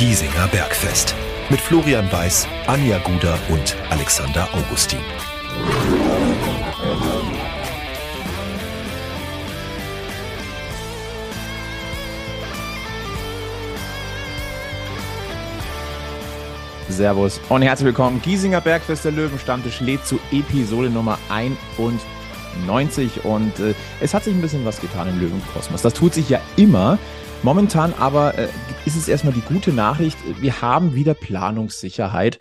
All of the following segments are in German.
Giesinger Bergfest. Mit Florian Weiß, Anja Guder und Alexander Augustin. Servus und herzlich willkommen. Giesinger Bergfest der Löwenstammtisch lädt zu Episode Nummer 91 und äh, es hat sich ein bisschen was getan im Löwenkosmos. Das tut sich ja immer. Momentan aber äh, ist es erstmal die gute Nachricht, wir haben wieder Planungssicherheit.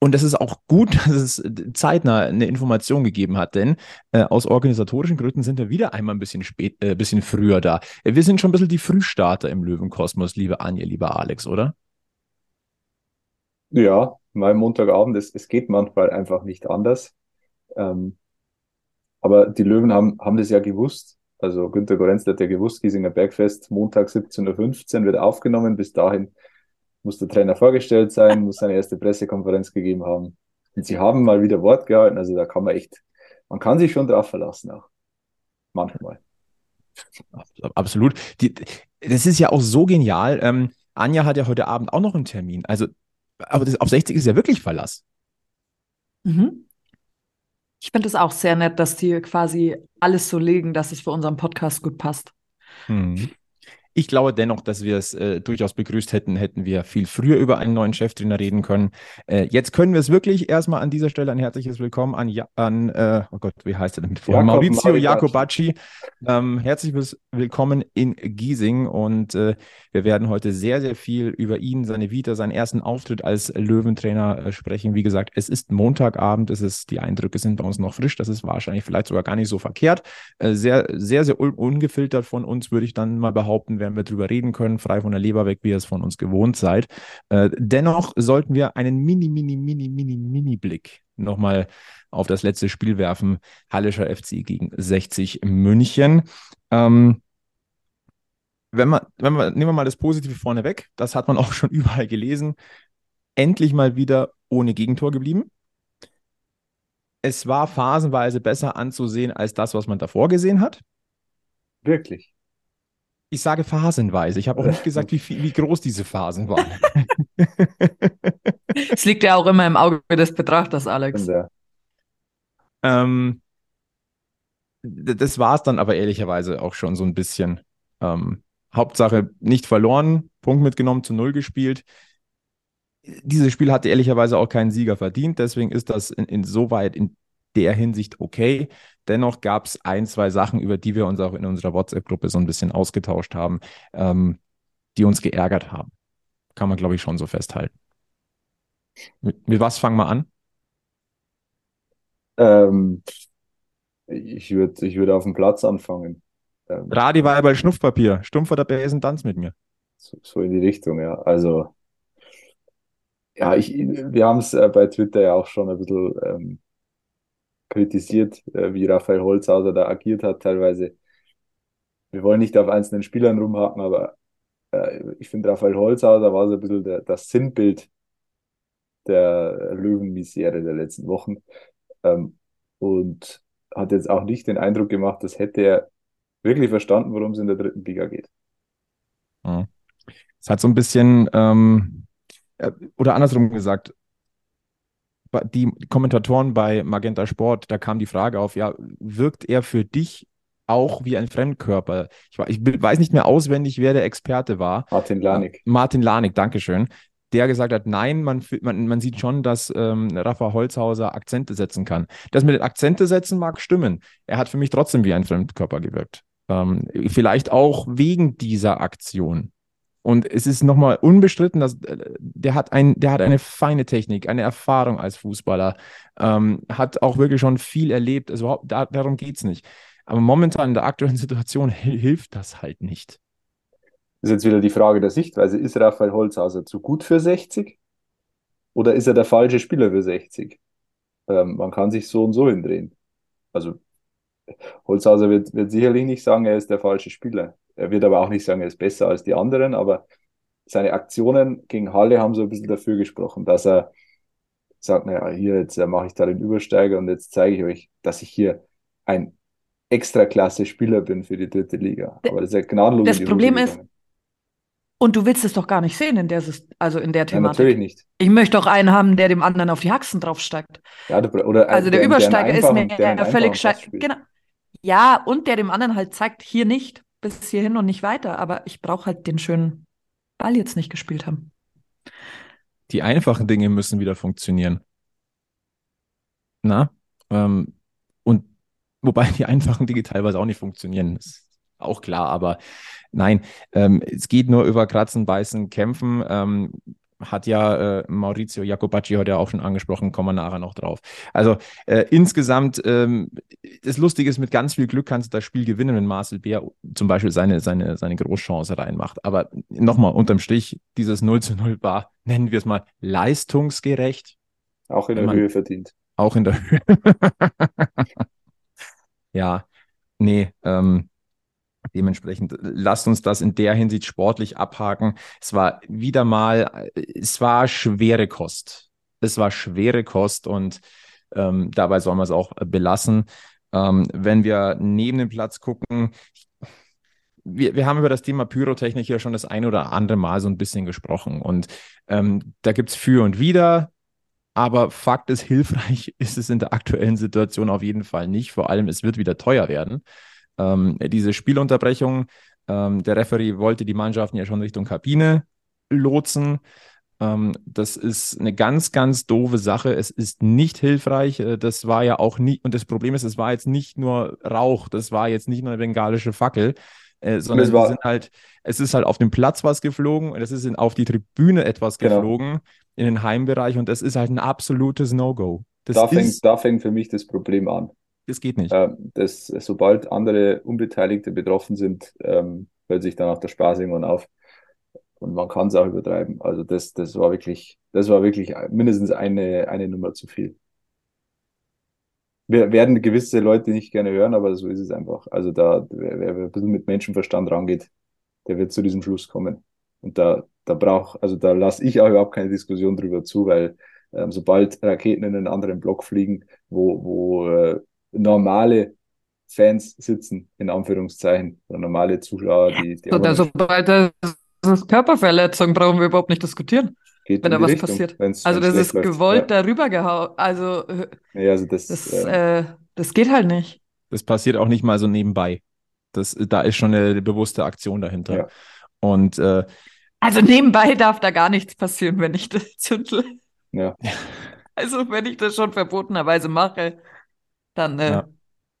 Und es ist auch gut, dass es zeitnah eine Information gegeben hat, denn äh, aus organisatorischen Gründen sind wir wieder einmal ein bisschen spät, äh, bisschen früher da. Wir sind schon ein bisschen die Frühstarter im Löwenkosmos, liebe Anja, lieber Alex, oder? Ja, mal Montagabend, es, es geht manchmal einfach nicht anders. Ähm, aber die Löwen haben, haben das ja gewusst. Also Günter Gorenz hat ja gewusst, Giesinger Bergfest, Montag 17.15 Uhr wird aufgenommen. Bis dahin muss der Trainer vorgestellt sein, muss seine erste Pressekonferenz gegeben haben. Und sie haben mal wieder Wort gehalten. Also da kann man echt, man kann sich schon drauf verlassen auch. Manchmal. Absolut. Die, das ist ja auch so genial. Ähm, Anja hat ja heute Abend auch noch einen Termin. Also aber das, auf 60 ist ja wirklich Verlass. Mhm. Ich finde es auch sehr nett, dass die quasi alles so legen, dass es für unseren Podcast gut passt. Mhm. Ich glaube dennoch, dass wir es äh, durchaus begrüßt hätten, hätten wir viel früher über einen neuen Cheftrainer reden können. Äh, jetzt können wir es wirklich erstmal an dieser Stelle ein herzliches Willkommen an, ja an äh, oh Gott, wie heißt er denn mit vorher? Maurizio Jacobacci. Ähm, herzlich willkommen in Giesing und äh, wir werden heute sehr, sehr viel über ihn, seine Vita, seinen ersten Auftritt als Löwentrainer äh, sprechen. Wie gesagt, es ist Montagabend, es ist, die Eindrücke sind bei uns noch frisch, das ist wahrscheinlich vielleicht sogar gar nicht so verkehrt. Äh, sehr, sehr, sehr un ungefiltert von uns, würde ich dann mal behaupten, werden wir drüber reden können, frei von der Leber weg, wie ihr es von uns gewohnt seid. Äh, dennoch sollten wir einen mini, mini, mini, mini, mini Blick nochmal auf das letzte Spiel werfen. Hallischer FC gegen 60 München. Ähm, wenn man, wenn man, nehmen wir mal das Positive vorne weg, das hat man auch schon überall gelesen. Endlich mal wieder ohne Gegentor geblieben. Es war phasenweise besser anzusehen als das, was man davor gesehen hat. Wirklich. Ich sage phasenweise. Ich habe auch nicht gesagt, wie, viel, wie groß diese Phasen waren. Es liegt ja auch immer im Auge des Betrachters, Alex. Ja. Ähm, das war es dann aber ehrlicherweise auch schon so ein bisschen. Ähm, Hauptsache nicht verloren, Punkt mitgenommen, zu Null gespielt. Dieses Spiel hatte ehrlicherweise auch keinen Sieger verdient, deswegen ist das in, insoweit in der Hinsicht okay. Dennoch gab es ein, zwei Sachen, über die wir uns auch in unserer WhatsApp-Gruppe so ein bisschen ausgetauscht haben, ähm, die uns geärgert haben. Kann man, glaube ich, schon so festhalten. Mit, mit was fangen wir an? Ähm, ich würde ich würd auf dem Platz anfangen. Ähm, Radi war ja bei Schnupfpapier. Stumpfer der Bäsen tanzt mit mir. So, so, in die Richtung, ja. Also, ja, ich, wir haben es äh, bei Twitter ja auch schon ein bisschen ähm, kritisiert, äh, wie Raphael Holzhauser da agiert hat teilweise. Wir wollen nicht auf einzelnen Spielern rumhaken, aber äh, ich finde, Raphael Holzhauser war so ein bisschen der, das Sinnbild der Löwenmisere der letzten Wochen ähm, und hat jetzt auch nicht den Eindruck gemacht, dass hätte er wirklich verstanden, worum es in der dritten Liga geht. Es hat so ein bisschen, ähm, äh, oder andersrum gesagt, die Kommentatoren bei Magenta Sport, da kam die Frage auf, ja, wirkt er für dich auch wie ein Fremdkörper? Ich, ich weiß nicht mehr auswendig, wer der Experte war. Martin Lanik. Martin Lanik, Dankeschön. Der gesagt hat, nein, man, man, man sieht schon, dass ähm, Rafa Holzhauser Akzente setzen kann. Das mit den Akzente setzen mag stimmen. Er hat für mich trotzdem wie ein Fremdkörper gewirkt. Ähm, vielleicht auch wegen dieser Aktion. Und es ist nochmal unbestritten, dass äh, der hat, ein, der hat eine feine Technik, eine Erfahrung als Fußballer, ähm, hat auch wirklich schon viel erlebt. Also da, darum geht es nicht. Aber momentan in der aktuellen Situation hilft das halt nicht. Das ist jetzt wieder die Frage der Sichtweise. Ist Raphael Holzhauser zu gut für 60? Oder ist er der falsche Spieler für 60? Ähm, man kann sich so und so hindrehen. Also Holzhauser wird, wird sicherlich nicht sagen, er ist der falsche Spieler. Er wird aber auch nicht sagen, er ist besser als die anderen, aber seine Aktionen gegen Halle haben so ein bisschen dafür gesprochen, dass er sagt, naja, hier, jetzt äh, mache ich da den Übersteiger und jetzt zeige ich euch, dass ich hier ein extra klasse Spieler bin für die dritte Liga. Aber das ist ja gnadenlos. Das Problem ist, Und du willst es doch gar nicht sehen in der, also in der Thematik. Ja, natürlich nicht. Ich möchte doch einen haben, der dem anderen auf die Haxen draufsteigt. Ja, du, oder also der, der Übersteiger ist mir völlig scheiße. Genau. Ja, und der dem anderen halt zeigt, hier nicht, bis hierhin und nicht weiter. Aber ich brauche halt den schönen Ball jetzt nicht gespielt haben. Die einfachen Dinge müssen wieder funktionieren. Na? Ähm, und wobei die einfachen Dinge teilweise auch nicht funktionieren, ist auch klar, aber nein, ähm, es geht nur über Kratzen, Beißen, Kämpfen. Ähm, hat ja äh, Maurizio Jacobacci heute auch schon angesprochen, kommen wir nachher noch drauf. Also äh, insgesamt, ähm, das Lustige ist, mit ganz viel Glück kannst du das Spiel gewinnen, wenn Marcel Bär zum Beispiel seine, seine, seine Großchance reinmacht. Aber nochmal unterm Strich, dieses 0 zu 0 war, nennen wir es mal, leistungsgerecht. Auch in der man, Höhe verdient. Auch in der Höhe. ja, nee, ähm, Dementsprechend lasst uns das in der Hinsicht sportlich abhaken. Es war wieder mal, es war schwere Kost. Es war schwere Kost und ähm, dabei soll man es auch belassen. Ähm, wenn wir neben dem Platz gucken, wir, wir haben über das Thema Pyrotechnik ja schon das ein oder andere Mal so ein bisschen gesprochen. Und ähm, da gibt es für und wider. Aber Fakt ist, hilfreich ist es in der aktuellen Situation auf jeden Fall nicht. Vor allem, es wird wieder teuer werden ähm, diese Spielunterbrechung. Ähm, der Referee wollte die Mannschaften ja schon Richtung Kabine lotsen. Ähm, das ist eine ganz, ganz doofe Sache. Es ist nicht hilfreich. Äh, das war ja auch nicht, und das Problem ist, es war jetzt nicht nur Rauch, das war jetzt nicht nur eine bengalische Fackel. Äh, sondern es, sind halt, es ist halt auf dem Platz was geflogen und es ist in, auf die Tribüne etwas genau. geflogen in den Heimbereich und das ist halt ein absolutes No-Go. Da, fängt, da fängt für mich das Problem an. Das geht nicht. Äh, das, sobald andere Unbeteiligte betroffen sind, ähm, hört sich dann auch der Spaß irgendwann auf. Und man kann es auch übertreiben. Also das, das war wirklich, das war wirklich mindestens eine, eine Nummer zu viel. Wir werden gewisse Leute nicht gerne hören, aber so ist es einfach. Also da, wer, wer ein bisschen mit Menschenverstand rangeht, der wird zu diesem Schluss kommen. Und da, da braucht, also da lasse ich auch überhaupt keine Diskussion drüber zu, weil ähm, sobald Raketen in einen anderen Block fliegen, wo, wo äh, normale Fans sitzen, in Anführungszeichen, oder normale Zuschauer, die. die also, sobald das ist Körperverletzung, brauchen wir überhaupt nicht diskutieren. Geht wenn da was Richtung, passiert. Wenn's, also, wenn's das ist gewollt ja. darüber gehauen. Also, ja, also das, das, äh, das geht halt nicht. Das passiert auch nicht mal so nebenbei. Das, da ist schon eine bewusste Aktion dahinter. Ja. Und äh, also nebenbei darf da gar nichts passieren, wenn ich das zündle. Ja. Also wenn ich das schon verbotenerweise mache, dann äh, ja.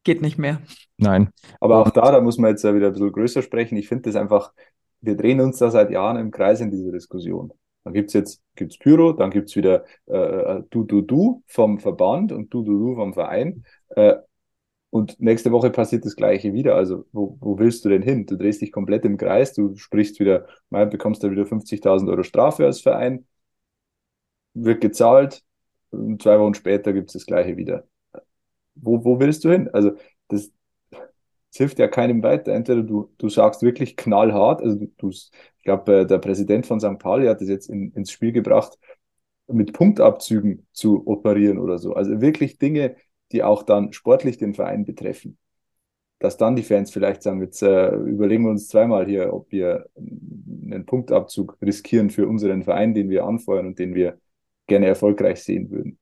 geht nicht mehr. Nein. Aber auch da, da muss man jetzt ja wieder ein bisschen größer sprechen. Ich finde das einfach, wir drehen uns da seit Jahren im Kreis in dieser Diskussion. Dann gibt es jetzt gibt's Pyro, dann gibt es wieder äh, äh, Du, Du, Du vom Verband und Du, Du, Du vom Verein. Äh, und nächste Woche passiert das Gleiche wieder. Also, wo, wo willst du denn hin? Du drehst dich komplett im Kreis, du sprichst wieder, mal bekommst du wieder 50.000 Euro Strafe als Verein, wird gezahlt, und zwei Wochen später gibt es das Gleiche wieder wo, wo willst du hin? Also das, das hilft ja keinem weiter. Entweder du, du sagst wirklich knallhart, also du, du ich glaube, äh, der Präsident von St. Pauli hat das jetzt in, ins Spiel gebracht, mit Punktabzügen zu operieren oder so. Also wirklich Dinge, die auch dann sportlich den Verein betreffen. Dass dann die Fans vielleicht sagen, jetzt äh, überlegen wir uns zweimal hier, ob wir einen Punktabzug riskieren für unseren Verein, den wir anfeuern und den wir gerne erfolgreich sehen würden.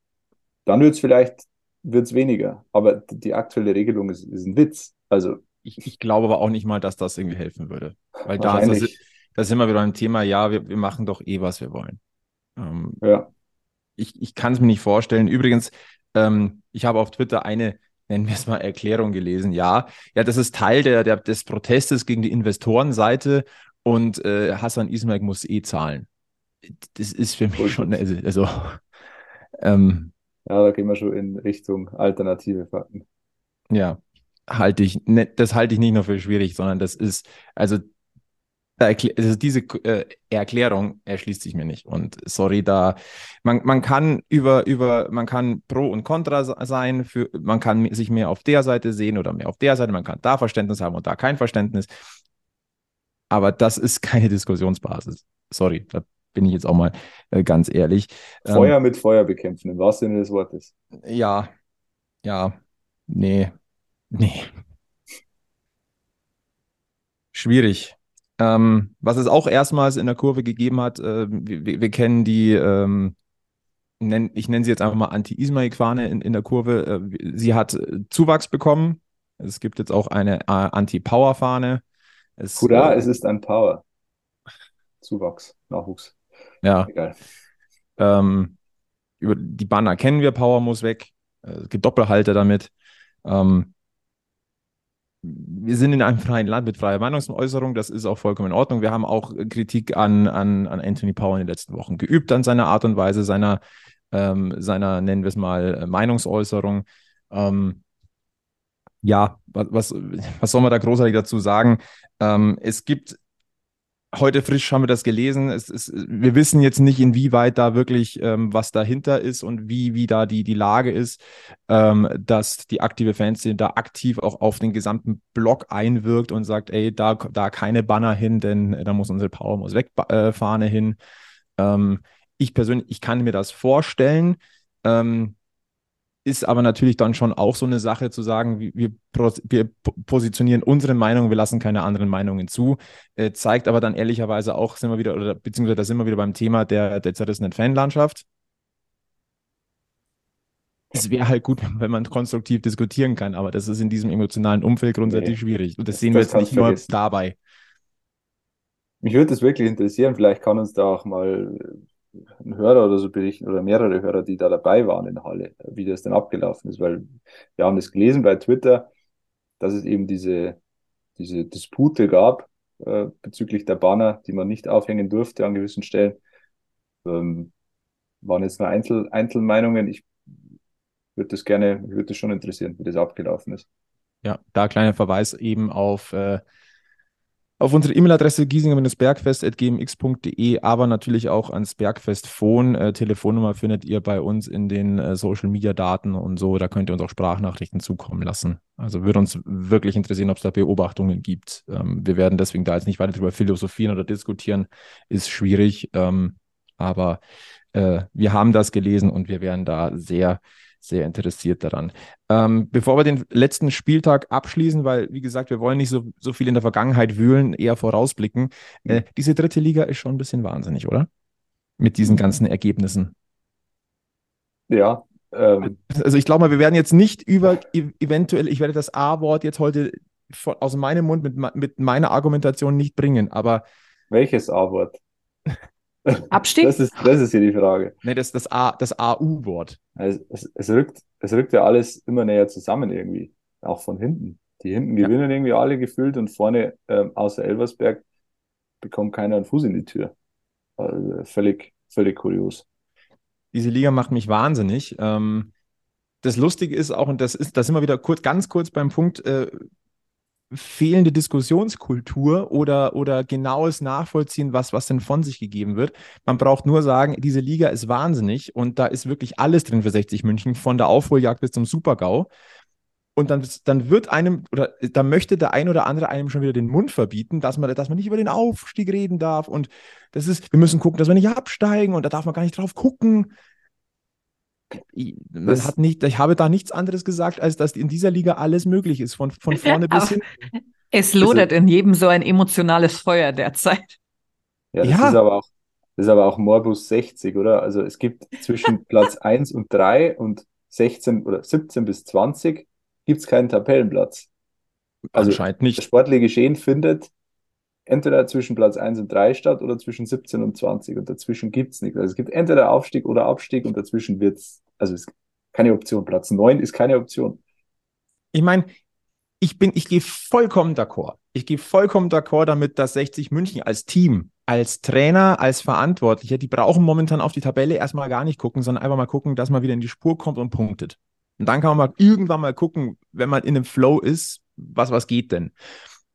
Dann wird es vielleicht wird es weniger. Aber die aktuelle Regelung ist, ist ein Witz. Also ich, ich, glaube aber auch nicht mal, dass das irgendwie helfen würde. Weil da ist das, das ist immer wieder ein Thema, ja, wir, wir machen doch eh, was wir wollen. Ähm, ja. Ich, ich kann es mir nicht vorstellen. Übrigens, ähm, ich habe auf Twitter eine, nennen wir es mal, Erklärung gelesen. Ja, ja, das ist Teil der, der, des Protestes gegen die Investorenseite und äh, Hassan Ismail muss eh zahlen. Das ist für mich schon, also, also ähm, ja, da gehen wir schon in Richtung alternative Fakten. Ja, halte ich, ne, das halte ich nicht nur für schwierig, sondern das ist, also, also diese äh, Erklärung erschließt sich mir nicht. Und sorry, da man, man kann über, über, man kann pro und contra sein, für, man kann sich mehr auf der Seite sehen oder mehr auf der Seite, man kann da Verständnis haben und da kein Verständnis. Aber das ist keine Diskussionsbasis. Sorry, da bin ich jetzt auch mal äh, ganz ehrlich. Ähm, Feuer ähm, mit Feuer bekämpfen, im wahrsten Sinne des Wortes. Ja, ja, nee, nee. Schwierig. Ähm, was es auch erstmals in der Kurve gegeben hat, äh, wir, wir, kennen die, ähm, nenn, ich nenne sie jetzt einfach mal Anti-Ismail-Quane in, in der Kurve. Äh, sie hat äh, Zuwachs bekommen. Es gibt jetzt auch eine äh, Anti-Power-Fahne. Hurra, äh, es ist ein Power. Zuwachs, Nachwuchs. Ja. Egal. Ähm, über die Banner kennen wir, Power muss weg. Es gibt Doppelhalter damit. Ähm, wir sind in einem freien Land mit freier Meinungsäußerung, das ist auch vollkommen in Ordnung. Wir haben auch Kritik an, an, an Anthony Power in den letzten Wochen geübt, an seiner Art und Weise, seiner, ähm, seiner nennen wir es mal, Meinungsäußerung. Ähm, ja, was, was, was soll man da großartig dazu sagen? Ähm, es gibt heute frisch haben wir das gelesen. Es ist, wir wissen jetzt nicht, inwieweit da wirklich ähm, was dahinter ist und wie, wie da die, die Lage ist, ähm, dass die aktive Fanszene da aktiv auch auf den gesamten Block einwirkt und sagt, ey, da, da keine Banner hin, denn da muss unsere Power muss weg äh, Fahne hin. Ähm, ich persönlich, ich kann mir das vorstellen. Ähm, ist aber natürlich dann schon auch so eine Sache zu sagen, wir, wir positionieren unsere Meinung, wir lassen keine anderen Meinungen zu, äh, zeigt aber dann ehrlicherweise auch, sind wir wieder, oder beziehungsweise da sind wir wieder beim Thema der, der zerrissenen Fanlandschaft. Es wäre halt gut, wenn man konstruktiv diskutieren kann, aber das ist in diesem emotionalen Umfeld grundsätzlich nee, schwierig. Und das, das sehen wir jetzt nicht nur dabei. Mich würde das wirklich interessieren, vielleicht kann uns da auch mal ein Hörer oder so berichten oder mehrere Hörer, die da dabei waren in der Halle, wie das denn abgelaufen ist, weil wir haben das gelesen bei Twitter, dass es eben diese, diese Dispute gab äh, bezüglich der Banner, die man nicht aufhängen durfte an gewissen Stellen. Ähm, waren jetzt nur Einzel Einzelmeinungen. Ich würde das gerne, würde das schon interessieren, wie das abgelaufen ist. Ja, da kleiner Verweis eben auf äh, auf unsere E-Mail-Adresse giesinger-bergfest.gmx.de, aber natürlich auch ans Bergfest Phone. Äh, Telefonnummer findet ihr bei uns in den äh, Social-Media-Daten und so. Da könnt ihr uns auch Sprachnachrichten zukommen lassen. Also würde uns wirklich interessieren, ob es da Beobachtungen gibt. Ähm, wir werden deswegen da jetzt nicht weiter drüber philosophieren oder diskutieren. Ist schwierig, ähm, aber äh, wir haben das gelesen und wir werden da sehr sehr interessiert daran. Ähm, bevor wir den letzten Spieltag abschließen, weil, wie gesagt, wir wollen nicht so, so viel in der Vergangenheit wühlen, eher vorausblicken. Äh, diese dritte Liga ist schon ein bisschen wahnsinnig, oder? Mit diesen ganzen Ergebnissen. Ja. Ähm. Also ich glaube mal, wir werden jetzt nicht über e eventuell, ich werde das A-Wort jetzt heute von, aus meinem Mund mit, mit meiner Argumentation nicht bringen, aber. Welches A-Wort? Abstieg? Das ist, das ist hier die Frage. Nee, das ist das, A, das AU-Wort. Es, es, es, rückt, es rückt ja alles immer näher zusammen irgendwie. Auch von hinten. Die hinten ja. gewinnen irgendwie alle gefühlt und vorne, ähm, außer Elversberg, bekommt keiner einen Fuß in die Tür. Also völlig, völlig kurios. Diese Liga macht mich wahnsinnig. Ähm, das Lustige ist auch, und das ist, da sind wir wieder kurz, ganz kurz beim Punkt, äh, fehlende Diskussionskultur oder, oder genaues Nachvollziehen, was, was denn von sich gegeben wird. Man braucht nur sagen, diese Liga ist wahnsinnig und da ist wirklich alles drin für 60 München, von der Aufholjagd bis zum Supergau. Und dann, dann wird einem, oder da möchte der ein oder andere einem schon wieder den Mund verbieten, dass man, dass man nicht über den Aufstieg reden darf. Und das ist, wir müssen gucken, dass wir nicht absteigen und da darf man gar nicht drauf gucken. Man hat nicht, ich habe da nichts anderes gesagt, als dass in dieser Liga alles möglich ist, von, von vorne bis hin. Es lodert also, in jedem so ein emotionales Feuer derzeit. Ja, das ja. ist aber auch, das ist aber auch Morbus 60, oder? Also es gibt zwischen Platz 1 und 3 und 16 oder 17 bis 20 gibt es keinen Tabellenplatz. Also Anscheinend nicht. Das sportliche Geschehen findet entweder zwischen Platz 1 und 3 statt oder zwischen 17 und 20 und dazwischen gibt es nichts. Also es gibt entweder Aufstieg oder Abstieg und dazwischen wird es, also es ist keine Option. Platz 9 ist keine Option. Ich meine, ich bin, ich gehe vollkommen d'accord. Ich gehe vollkommen d'accord damit, dass 60 München als Team, als Trainer, als Verantwortlicher, die brauchen momentan auf die Tabelle erstmal gar nicht gucken, sondern einfach mal gucken, dass man wieder in die Spur kommt und punktet. Und dann kann man mal irgendwann mal gucken, wenn man in einem Flow ist, was, was geht denn?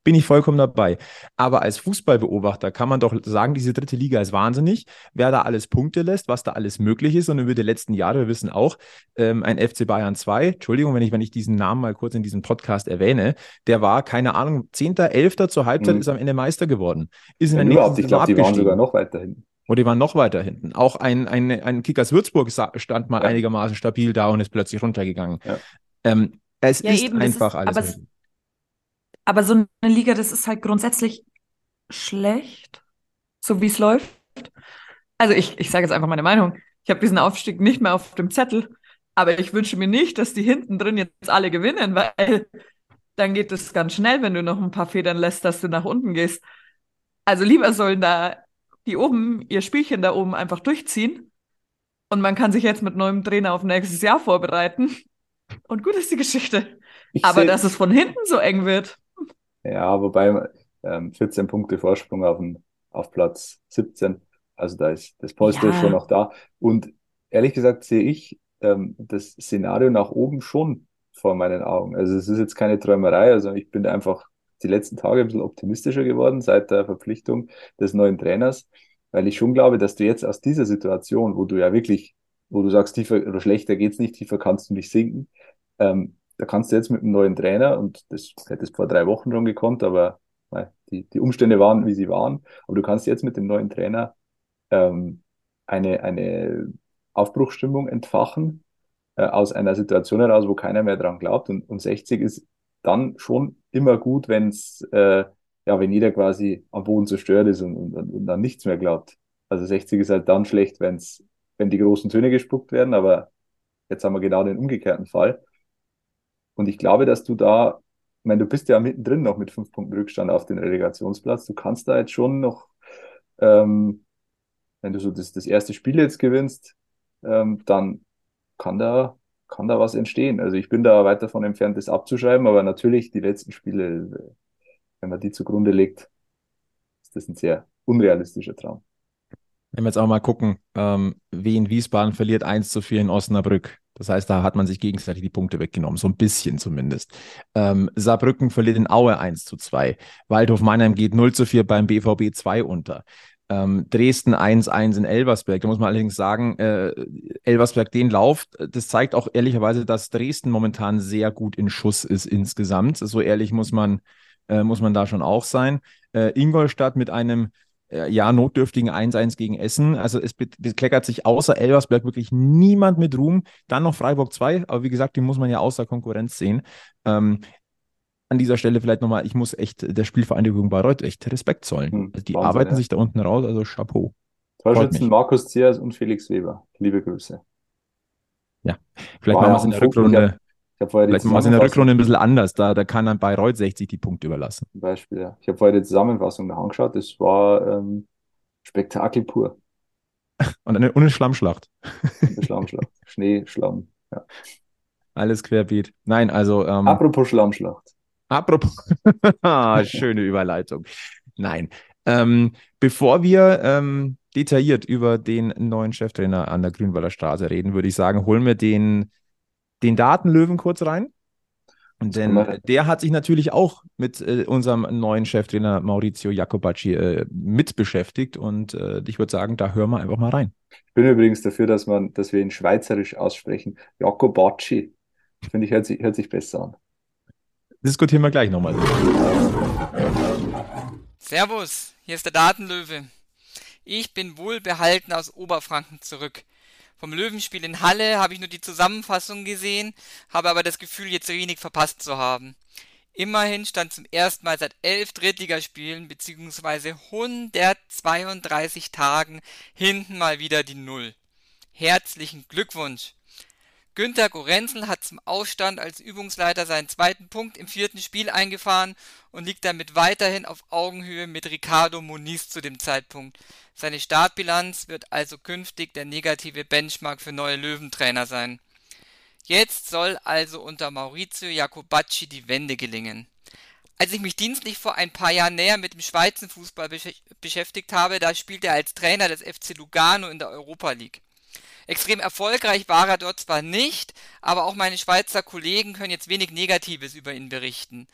Bin ich vollkommen dabei. Aber als Fußballbeobachter kann man doch sagen, diese dritte Liga ist wahnsinnig, wer da alles Punkte lässt, was da alles möglich ist. Und über die letzten Jahre, wir wissen auch, ähm, ein FC Bayern 2, Entschuldigung, wenn ich, wenn ich diesen Namen mal kurz in diesem Podcast erwähne, der war, keine Ahnung, 10., 11. zur Halbzeit, mhm. ist am Ende Meister geworden. Ist in ja, der überhaupt, ich glaube, die waren sogar noch weiter hinten. Und die waren noch weiter hinten. Auch ein, ein, ein Kickers Würzburg stand mal ja. einigermaßen stabil da und ist plötzlich runtergegangen. Ja. Ähm, es ja, ist eben, einfach ist, alles. Aber so eine Liga, das ist halt grundsätzlich schlecht, so wie es läuft. Also ich, ich sage jetzt einfach meine Meinung. Ich habe diesen Aufstieg nicht mehr auf dem Zettel, aber ich wünsche mir nicht, dass die hinten drin jetzt alle gewinnen, weil dann geht es ganz schnell, wenn du noch ein paar Federn lässt, dass du nach unten gehst. Also lieber sollen da die oben ihr Spielchen da oben einfach durchziehen und man kann sich jetzt mit neuem Trainer auf nächstes Jahr vorbereiten. Und gut ist die Geschichte. Ich Aber dass es von hinten so eng wird. Ja, wobei ähm, 14 Punkte Vorsprung auf, den, auf Platz 17. Also da ist das Polster ja. schon noch da. Und ehrlich gesagt sehe ich ähm, das Szenario nach oben schon vor meinen Augen. Also es ist jetzt keine Träumerei. Also ich bin einfach die letzten Tage ein bisschen optimistischer geworden seit der Verpflichtung des neuen Trainers, weil ich schon glaube, dass du jetzt aus dieser Situation, wo du ja wirklich, wo du sagst, tiefer oder schlechter geht's nicht, tiefer kannst du nicht sinken, ähm, da kannst du jetzt mit einem neuen Trainer, und das hättest vor drei Wochen schon gekonnt, aber die, die Umstände waren, wie sie waren, aber du kannst jetzt mit dem neuen Trainer ähm, eine, eine Aufbruchsstimmung entfachen äh, aus einer Situation heraus, wo keiner mehr dran glaubt. Und, und 60 ist dann schon immer gut, wenn es, äh, ja, wenn jeder quasi am Boden zerstört ist und, und, und dann nichts mehr glaubt. Also 60 ist halt dann schlecht, wenn's, wenn die großen Töne gespuckt werden, aber jetzt haben wir genau den umgekehrten Fall. Und ich glaube, dass du da, ich meine, du bist ja mittendrin noch mit fünf Punkten Rückstand auf den Relegationsplatz. Du kannst da jetzt schon noch, ähm, wenn du so das, das erste Spiel jetzt gewinnst, ähm, dann kann da, kann da was entstehen. Also ich bin da weit davon entfernt, das abzuschreiben, aber natürlich die letzten Spiele, wenn man die zugrunde legt, ist das ein sehr unrealistischer Traum. Wenn wir jetzt auch mal gucken, ähm, Wien Wiesbaden verliert 1 zu 4 in Osnabrück. Das heißt, da hat man sich gegenseitig die Punkte weggenommen, so ein bisschen zumindest. Ähm, Saarbrücken verliert in Aue 1 zu 2. Waldhof Mannheim geht 0 zu 4 beim BVB 2 unter. Ähm, Dresden 1-1 in Elversberg. Da muss man allerdings sagen, äh, Elversberg den Lauf, das zeigt auch ehrlicherweise, dass Dresden momentan sehr gut in Schuss ist insgesamt. So ehrlich muss man, äh, muss man da schon auch sein. Äh, Ingolstadt mit einem ja, notdürftigen 1-1 gegen Essen. Also es bekleckert sich außer Elversberg wirklich niemand mit Ruhm. Dann noch Freiburg 2, aber wie gesagt, die muss man ja außer Konkurrenz sehen. Ähm, an dieser Stelle vielleicht nochmal, ich muss echt der Spielvereinigung Bayreuth echt Respekt zollen. Hm, die Wahnsinn, arbeiten ja. sich da unten raus, also Chapeau. Torschützen Markus Ziers und Felix Weber. Liebe Grüße. Ja, vielleicht machen wir es in der Rückrunde. Vielleicht machen wir es in der Rückrunde ein bisschen anders. Da, da kann dann Bayreuth 60 die Punkte überlassen. Zum Beispiel, ja. Ich habe vorher die Zusammenfassung da angeschaut. Das war ähm, Spektakel pur. Und eine, und eine Schlammschlacht. Eine Schlammschlacht. Schnee, Schlamm. Ja. Alles querbeet. Nein, also. Ähm, Apropos Schlammschlacht. Apropos, ah, schöne Überleitung. Nein, ähm, bevor wir ähm, detailliert über den neuen Cheftrainer an der Grünwalder Straße reden, würde ich sagen, holen wir den, den Datenlöwen kurz rein. Und denn der hat sich natürlich auch mit äh, unserem neuen Cheftrainer Maurizio Jacobacci äh, mit beschäftigt. Und äh, ich würde sagen, da hören wir einfach mal rein. Ich bin übrigens dafür, dass man, dass wir ihn schweizerisch aussprechen. Jacobacci. Finde ich, hört sich, hört sich besser an diskutieren wir gleich nochmal. Servus, hier ist der Datenlöwe. Ich bin wohlbehalten aus Oberfranken zurück. Vom Löwenspiel in Halle habe ich nur die Zusammenfassung gesehen, habe aber das Gefühl, jetzt wenig verpasst zu haben. Immerhin stand zum ersten Mal seit elf Drittligaspielen bzw. 132 Tagen hinten mal wieder die Null. Herzlichen Glückwunsch! Günter Gorenzel hat zum Ausstand als Übungsleiter seinen zweiten Punkt im vierten Spiel eingefahren und liegt damit weiterhin auf Augenhöhe mit Ricardo Moniz zu dem Zeitpunkt. Seine Startbilanz wird also künftig der negative Benchmark für neue Löwentrainer sein. Jetzt soll also unter Maurizio Jacobacci die Wende gelingen. Als ich mich dienstlich vor ein paar Jahren näher mit dem Schweizer Fußball beschäftigt habe, da spielte er als Trainer des FC Lugano in der Europa League. Extrem erfolgreich war er dort zwar nicht, aber auch meine Schweizer Kollegen können jetzt wenig Negatives über ihn berichten.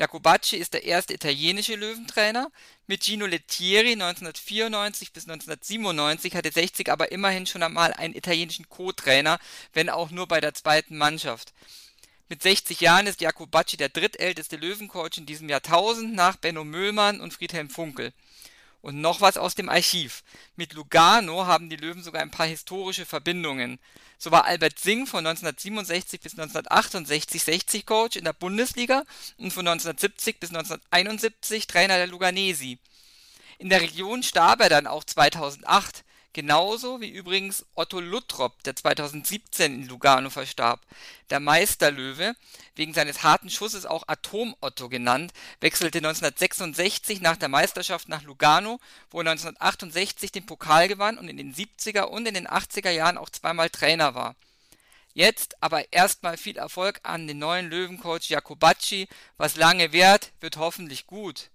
Jacobacci ist der erste italienische Löwentrainer. Mit Gino Lettieri 1994 bis 1997 hatte 60 aber immerhin schon einmal einen italienischen Co-Trainer, wenn auch nur bei der zweiten Mannschaft. Mit 60 Jahren ist Jacobacci der drittälteste Löwencoach in diesem Jahrtausend nach Benno Müllmann und Friedhelm Funkel. Und noch was aus dem Archiv. Mit Lugano haben die Löwen sogar ein paar historische Verbindungen. So war Albert Singh von 1967 bis 1968 60 Coach in der Bundesliga und von 1970 bis 1971 Trainer der Luganesi. In der Region starb er dann auch 2008, genauso wie übrigens Otto Luttrop, der 2017 in Lugano verstarb. Der Meisterlöwe, wegen seines harten Schusses auch Atom-Otto genannt, wechselte 1966 nach der Meisterschaft nach Lugano, wo er 1968 den Pokal gewann und in den 70er und in den 80er Jahren auch zweimal Trainer war. Jetzt aber erstmal viel Erfolg an den neuen Löwencoach Jacobacci. Was lange währt, wird hoffentlich gut.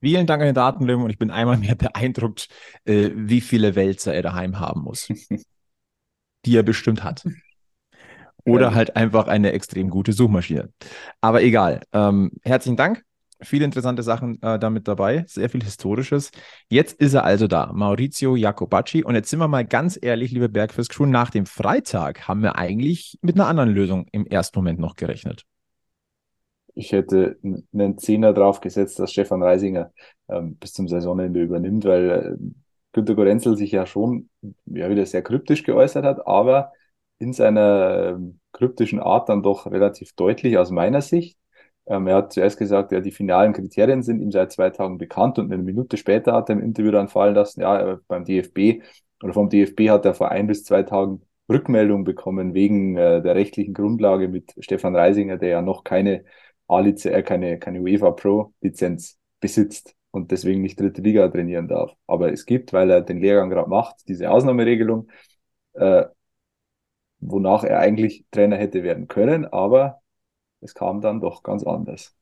Vielen Dank an den Datenlöwen und ich bin einmal mehr beeindruckt, äh, wie viele Wälzer er daheim haben muss. die er bestimmt hat. Oder halt einfach eine extrem gute Suchmaschine. Aber egal. Ähm, herzlichen Dank. Viele interessante Sachen äh, damit dabei, sehr viel Historisches. Jetzt ist er also da, Maurizio Jacobacci. Und jetzt sind wir mal ganz ehrlich, liebe Bergfest-Crew, nach dem Freitag haben wir eigentlich mit einer anderen Lösung im ersten Moment noch gerechnet. Ich hätte einen Zehner drauf gesetzt, dass Stefan Reisinger ähm, bis zum Saisonende übernimmt, weil äh, Günter Gorenzel sich ja schon ja, wieder sehr kryptisch geäußert hat, aber in seiner ähm, kryptischen Art dann doch relativ deutlich aus meiner Sicht. Ähm, er hat zuerst gesagt, ja, die finalen Kriterien sind ihm seit zwei Tagen bekannt und eine Minute später hat er im Interview dann fallen lassen, ja, beim DFB oder vom DFB hat er vor ein bis zwei Tagen Rückmeldung bekommen wegen äh, der rechtlichen Grundlage mit Stefan Reisinger, der ja noch keine A-Lizenz, äh, keine, keine UEFA Pro Lizenz besitzt und deswegen nicht dritte Liga trainieren darf. Aber es gibt, weil er den Lehrgang gerade macht, diese Ausnahmeregelung, äh, wonach er eigentlich Trainer hätte werden können, aber es kam dann doch ganz anders.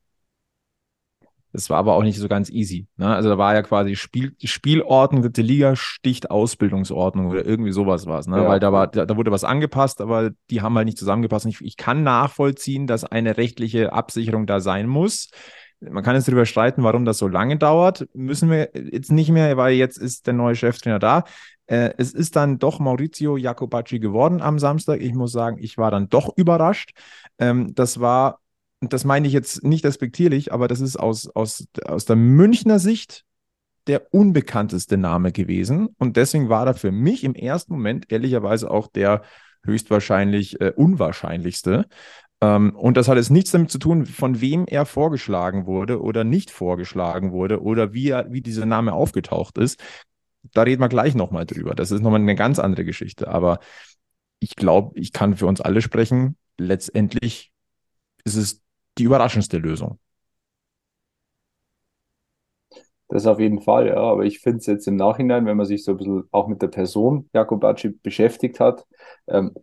Das war aber auch nicht so ganz easy. Ne? Also da war ja quasi Spiel, Spielordnung, dritte Liga sticht Ausbildungsordnung oder irgendwie sowas war es. Ne? Ja. Weil da war, da, da, wurde was angepasst, aber die haben halt nicht zusammengepasst. Ich, ich kann nachvollziehen, dass eine rechtliche Absicherung da sein muss. Man kann jetzt darüber streiten, warum das so lange dauert. Müssen wir jetzt nicht mehr, weil jetzt ist der neue Cheftrainer da. Äh, es ist dann doch Maurizio Jacobacci geworden am Samstag. Ich muss sagen, ich war dann doch überrascht. Ähm, das war, das meine ich jetzt nicht respektierlich, aber das ist aus, aus, aus der Münchner Sicht der unbekannteste Name gewesen. Und deswegen war er für mich im ersten Moment ehrlicherweise auch der höchstwahrscheinlich äh, unwahrscheinlichste. Ähm, und das hat jetzt nichts damit zu tun, von wem er vorgeschlagen wurde oder nicht vorgeschlagen wurde oder wie, er, wie dieser Name aufgetaucht ist. Da reden wir gleich nochmal drüber. Das ist nochmal eine ganz andere Geschichte. Aber ich glaube, ich kann für uns alle sprechen. Letztendlich ist es die überraschendste Lösung. Das auf jeden Fall, ja. Aber ich finde es jetzt im Nachhinein, wenn man sich so ein bisschen auch mit der Person Jakobacci beschäftigt hat, ähm,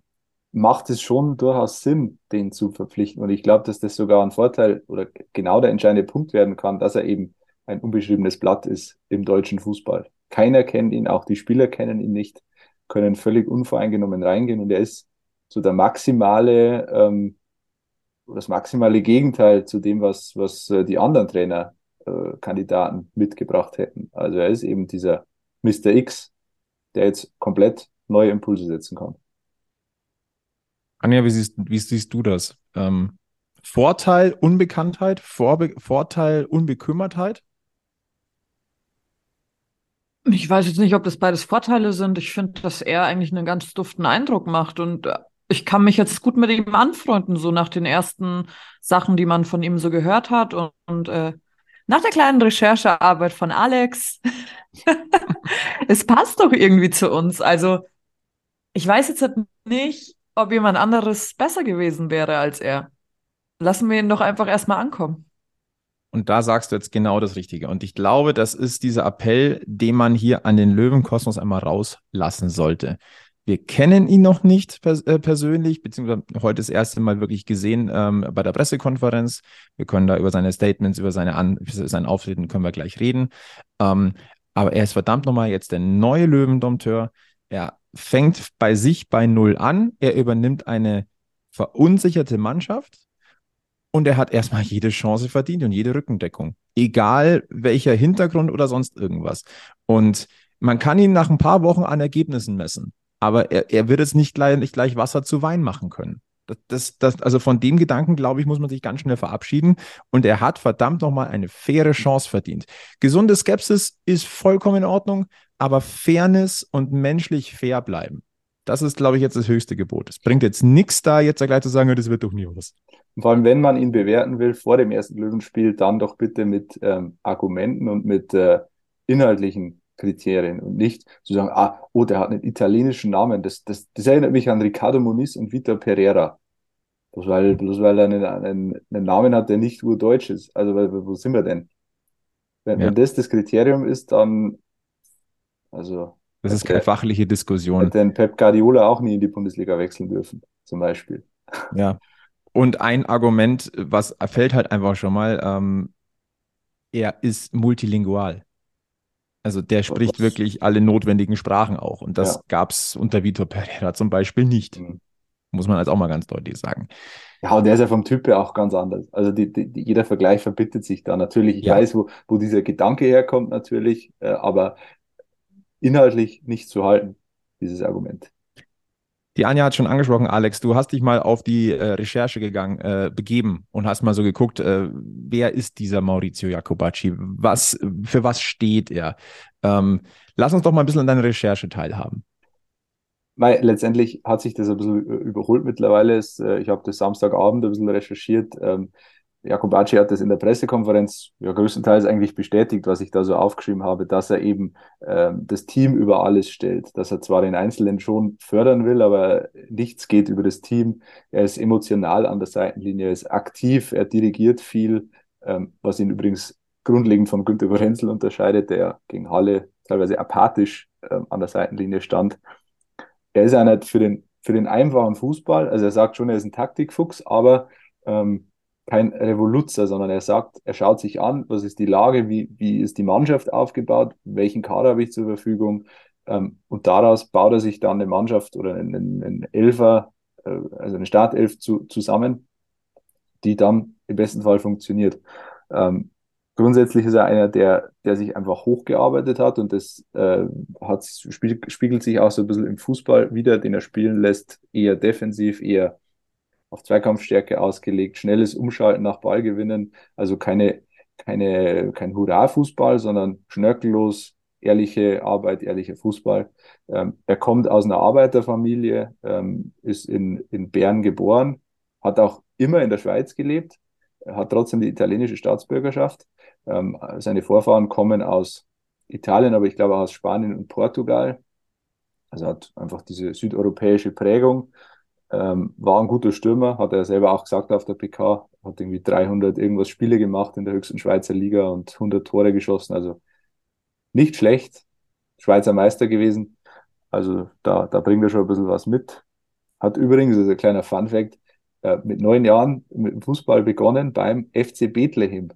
macht es schon durchaus Sinn, den zu verpflichten. Und ich glaube, dass das sogar ein Vorteil oder genau der entscheidende Punkt werden kann, dass er eben ein unbeschriebenes Blatt ist im deutschen Fußball. Keiner kennt ihn, auch die Spieler kennen ihn nicht, können völlig unvoreingenommen reingehen und er ist so der maximale, ähm, das maximale Gegenteil zu dem, was, was äh, die anderen Trainerkandidaten äh, mitgebracht hätten. Also er ist eben dieser Mr. X, der jetzt komplett neue Impulse setzen kann. Anja, wie siehst, wie siehst du das? Ähm, Vorteil Unbekanntheit, Vorbe Vorteil Unbekümmertheit? Ich weiß jetzt nicht, ob das beides Vorteile sind. Ich finde, dass er eigentlich einen ganz duften Eindruck macht und äh, ich kann mich jetzt gut mit ihm anfreunden, so nach den ersten Sachen, die man von ihm so gehört hat und, und äh, nach der kleinen Recherchearbeit von Alex. es passt doch irgendwie zu uns. Also ich weiß jetzt halt nicht, ob jemand anderes besser gewesen wäre als er. Lassen wir ihn doch einfach erstmal ankommen. Und da sagst du jetzt genau das Richtige. Und ich glaube, das ist dieser Appell, den man hier an den Löwenkosmos einmal rauslassen sollte. Wir kennen ihn noch nicht pers äh, persönlich, beziehungsweise heute das erste Mal wirklich gesehen ähm, bei der Pressekonferenz. Wir können da über seine Statements, über seine An sein Auftreten können wir gleich reden. Ähm, aber er ist verdammt nochmal jetzt der neue Löwendompteur. Er fängt bei sich bei Null an. Er übernimmt eine verunsicherte Mannschaft und er hat erstmal jede Chance verdient und jede Rückendeckung. Egal welcher Hintergrund oder sonst irgendwas. Und man kann ihn nach ein paar Wochen an Ergebnissen messen. Aber er, er wird es nicht gleich, nicht gleich Wasser zu Wein machen können. Das, das, also von dem Gedanken, glaube ich, muss man sich ganz schnell verabschieden. Und er hat verdammt nochmal eine faire Chance verdient. Gesunde Skepsis ist vollkommen in Ordnung, aber Fairness und menschlich fair bleiben. Das ist, glaube ich, jetzt das höchste Gebot. Es bringt jetzt nichts da, jetzt gleich zu sagen, das wird doch nie was. vor allem, wenn man ihn bewerten will vor dem ersten Löwenspiel, dann doch bitte mit ähm, Argumenten und mit äh, inhaltlichen Kriterien und nicht zu sagen, ah, oh, der hat einen italienischen Namen. Das, das, das erinnert mich an Riccardo Moniz und Vitor Pereira. Bloß weil, bloß weil er einen, einen, einen Namen hat, der nicht urdeutsch ist. Also, wo sind wir denn? Wenn, ja. wenn das das Kriterium ist, dann, also. Das ist keine fachliche Diskussion. Hätte den Pep Guardiola auch nie in die Bundesliga wechseln dürfen, zum Beispiel. Ja. Und ein Argument, was fällt halt einfach schon mal, ähm, er ist multilingual. Also der spricht wirklich alle notwendigen Sprachen auch. Und das ja. gab es unter Vitor Pereira zum Beispiel nicht. Mhm. Muss man jetzt auch mal ganz deutlich sagen. Ja, und der ist ja vom Typ her auch ganz anders. Also die, die, jeder Vergleich verbittet sich da. Natürlich, ich ja. weiß, wo, wo dieser Gedanke herkommt, natürlich, äh, aber inhaltlich nicht zu halten, dieses Argument. Die Anja hat schon angesprochen, Alex, du hast dich mal auf die äh, Recherche gegangen, äh, begeben und hast mal so geguckt, äh, wer ist dieser Maurizio Jacobacci? Was, für was steht er? Ähm, lass uns doch mal ein bisschen an deiner Recherche teilhaben. Weil letztendlich hat sich das ein bisschen überholt mittlerweile. Äh, ich habe das Samstagabend ein bisschen recherchiert. Ähm, Jakobacci hat das in der Pressekonferenz ja größtenteils eigentlich bestätigt, was ich da so aufgeschrieben habe, dass er eben ähm, das Team über alles stellt, dass er zwar den Einzelnen schon fördern will, aber nichts geht über das Team. Er ist emotional an der Seitenlinie, er ist aktiv, er dirigiert viel, ähm, was ihn übrigens grundlegend von Günter Gorenzel unterscheidet, der gegen Halle teilweise apathisch ähm, an der Seitenlinie stand. Er ist einer für den, für den einfachen Fußball, also er sagt schon, er ist ein Taktikfuchs, aber ähm, kein Revoluzer, sondern er sagt, er schaut sich an, was ist die Lage, wie, wie ist die Mannschaft aufgebaut, welchen Kader habe ich zur Verfügung ähm, und daraus baut er sich dann eine Mannschaft oder einen, einen Elfer, äh, also eine Startelf zu, zusammen, die dann im besten Fall funktioniert. Ähm, grundsätzlich ist er einer, der, der sich einfach hochgearbeitet hat und das äh, hat, spiegelt sich auch so ein bisschen im Fußball wieder, den er spielen lässt, eher defensiv, eher auf Zweikampfstärke ausgelegt, schnelles Umschalten nach Ballgewinnen, also keine, keine, kein Hurra-Fußball, sondern schnörkellos, ehrliche Arbeit, ehrlicher Fußball. Ähm, er kommt aus einer Arbeiterfamilie, ähm, ist in, in Bern geboren, hat auch immer in der Schweiz gelebt, hat trotzdem die italienische Staatsbürgerschaft. Ähm, seine Vorfahren kommen aus Italien, aber ich glaube auch aus Spanien und Portugal. Also hat einfach diese südeuropäische Prägung ähm, war ein guter Stürmer, hat er selber auch gesagt auf der PK, hat irgendwie 300 irgendwas Spiele gemacht in der höchsten Schweizer Liga und 100 Tore geschossen, also nicht schlecht, Schweizer Meister gewesen, also da, da bringt er schon ein bisschen was mit. Hat übrigens, das ist ein kleiner Fun-Fact, äh, mit neun Jahren mit dem Fußball begonnen beim FC Bethlehem.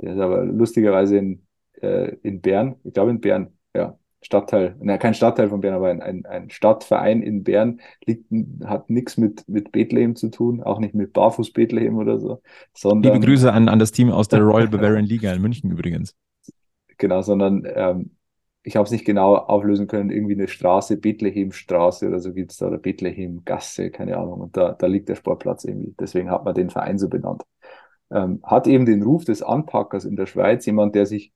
Der ist aber lustigerweise in, äh, in Bern, ich glaube in Bern, ja, Stadtteil, na, kein Stadtteil von Bern, aber ein, ein, ein Stadtverein in Bern liegt, hat nichts mit, mit Bethlehem zu tun, auch nicht mit Barfuß Bethlehem oder so. Sondern, Liebe Grüße an, an das Team aus der Royal Bavarian Liga in München übrigens. Genau, sondern ähm, ich habe es nicht genau auflösen können, irgendwie eine Straße, Bethlehemstraße oder so gibt es da, oder Bethlehemgasse, keine Ahnung. Und da, da liegt der Sportplatz irgendwie. Deswegen hat man den Verein so benannt. Ähm, hat eben den Ruf des Anpackers in der Schweiz, jemand, der sich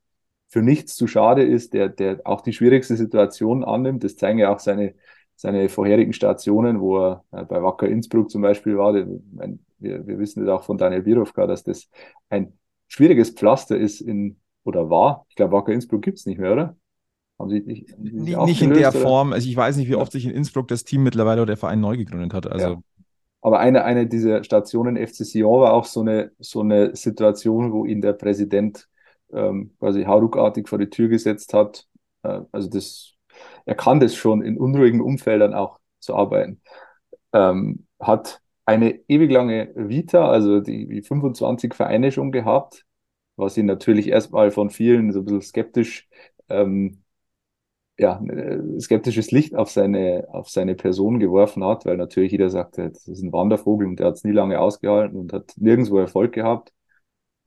für nichts zu schade ist, der, der auch die schwierigste Situation annimmt. Das zeigen ja auch seine, seine vorherigen Stationen, wo er äh, bei Wacker Innsbruck zum Beispiel war. wir, wir wissen das auch von Daniel Birovka, dass das ein schwieriges Pflaster ist in, oder war. Ich glaube, Wacker Innsbruck gibt's nicht mehr, oder? Haben Sie nicht, haben Sie nicht, nicht in der oder? Form. Also ich weiß nicht, wie oft sich in Innsbruck das Team mittlerweile oder der Verein neu gegründet hat. Also ja. Aber eine, eine dieser Stationen FC Sion war auch so eine, so eine Situation, wo ihn der Präsident ähm, quasi hauruckartig vor die Tür gesetzt hat. Äh, also das, er kann das schon in unruhigen Umfeldern auch zu arbeiten. Ähm, hat eine ewig lange Vita, also die, die 25 Vereine schon gehabt, was ihn natürlich erstmal von vielen so ein bisschen skeptisch, ähm, ja, skeptisches Licht auf seine, auf seine Person geworfen hat, weil natürlich jeder sagt, das ist ein Wandervogel und der hat es nie lange ausgehalten und hat nirgendwo Erfolg gehabt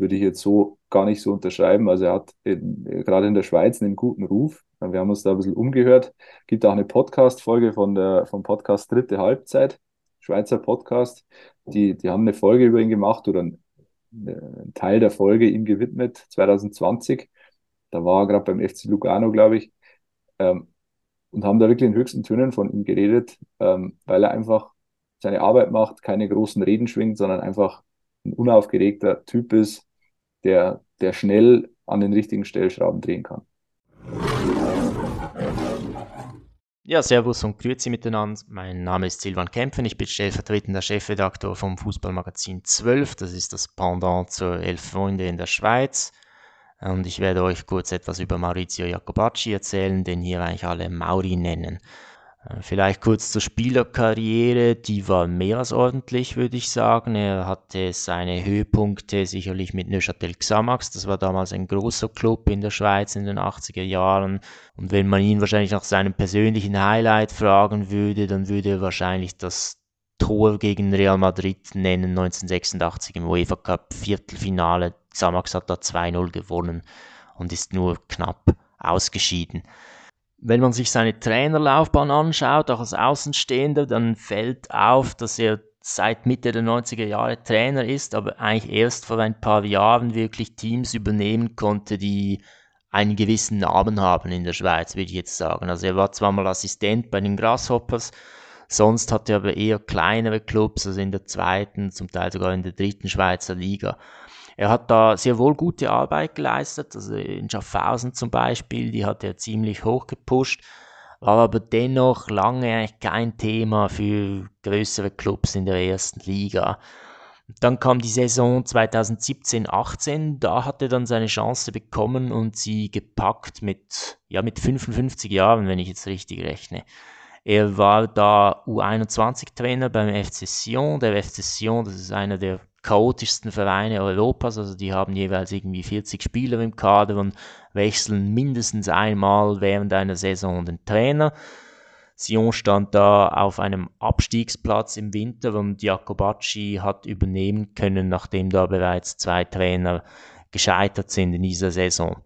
würde ich jetzt so gar nicht so unterschreiben. Also er hat in, gerade in der Schweiz einen guten Ruf. Wir haben uns da ein bisschen umgehört. Gibt auch eine Podcast-Folge von der, vom Podcast Dritte Halbzeit, Schweizer Podcast. Die, die haben eine Folge über ihn gemacht oder einen, Teil der Folge ihm gewidmet, 2020. Da war er gerade beim FC Lugano, glaube ich. Ähm, und haben da wirklich in höchsten Tönen von ihm geredet, ähm, weil er einfach seine Arbeit macht, keine großen Reden schwingt, sondern einfach ein unaufgeregter Typ ist, der, der schnell an den richtigen Stellschrauben drehen kann. Ja, Servus und Grüezi miteinander. Mein Name ist Silvan Kempfen. Ich bin stellvertretender Chefredaktor vom Fußballmagazin 12. Das ist das Pendant zur Elf Freunde in der Schweiz. Und ich werde euch kurz etwas über Maurizio Jacobacci erzählen, den hier eigentlich alle Mauri nennen. Äh, vielleicht kurz zur Spielerkarriere, die war mehr als ordentlich, würde ich sagen. Er hatte seine Höhepunkte sicherlich mit Neuchâtel Xamax, das war damals ein großer Club in der Schweiz in den 80er Jahren. Und wenn man ihn wahrscheinlich nach seinem persönlichen Highlight fragen würde, dann würde er wahrscheinlich das Tor gegen Real Madrid nennen, 1986 im UEFA Cup Viertelfinale. Xamax hat da 2-0 gewonnen und ist nur knapp ausgeschieden. Wenn man sich seine Trainerlaufbahn anschaut, auch als Außenstehender, dann fällt auf, dass er seit Mitte der 90er Jahre Trainer ist, aber eigentlich erst vor ein paar Jahren wirklich Teams übernehmen konnte, die einen gewissen Namen haben in der Schweiz, würde ich jetzt sagen. Also er war zwar mal Assistent bei den Grasshoppers, sonst hat er aber eher kleinere Clubs, also in der zweiten, zum Teil sogar in der dritten Schweizer Liga. Er hat da sehr wohl gute Arbeit geleistet, also in Schaffhausen zum Beispiel, die hat er ziemlich hoch gepusht, war aber dennoch lange kein Thema für größere Clubs in der ersten Liga. Dann kam die Saison 2017-18, da hat er dann seine Chance bekommen und sie gepackt mit, ja, mit 55 Jahren, wenn ich jetzt richtig rechne. Er war da U21-Trainer beim FC Sion. Der FC Sion, das ist einer der chaotischsten Vereine Europas. Also die haben jeweils irgendwie 40 Spieler im Kader und wechseln mindestens einmal während einer Saison den Trainer. Sion stand da auf einem Abstiegsplatz im Winter und Jacobacci hat übernehmen können, nachdem da bereits zwei Trainer gescheitert sind in dieser Saison.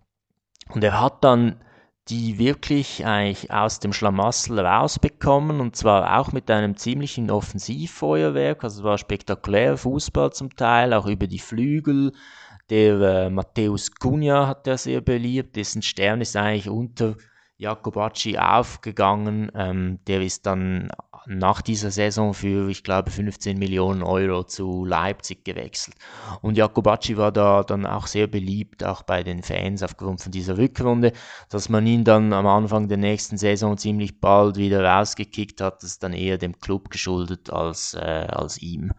Und er hat dann die wirklich eigentlich aus dem Schlamassel rausbekommen und zwar auch mit einem ziemlichen Offensivfeuerwerk. Also es war spektakulär Fußball zum Teil, auch über die Flügel. Der äh, Matthäus Cunha hat er sehr beliebt, dessen Stern ist eigentlich unter Jacobacci aufgegangen. Ähm, der ist dann nach dieser Saison für, ich glaube, 15 Millionen Euro zu Leipzig gewechselt. Und Jacobacci war da dann auch sehr beliebt, auch bei den Fans aufgrund von dieser Rückrunde, dass man ihn dann am Anfang der nächsten Saison ziemlich bald wieder rausgekickt hat, das ist dann eher dem Club geschuldet als, äh, als ihm.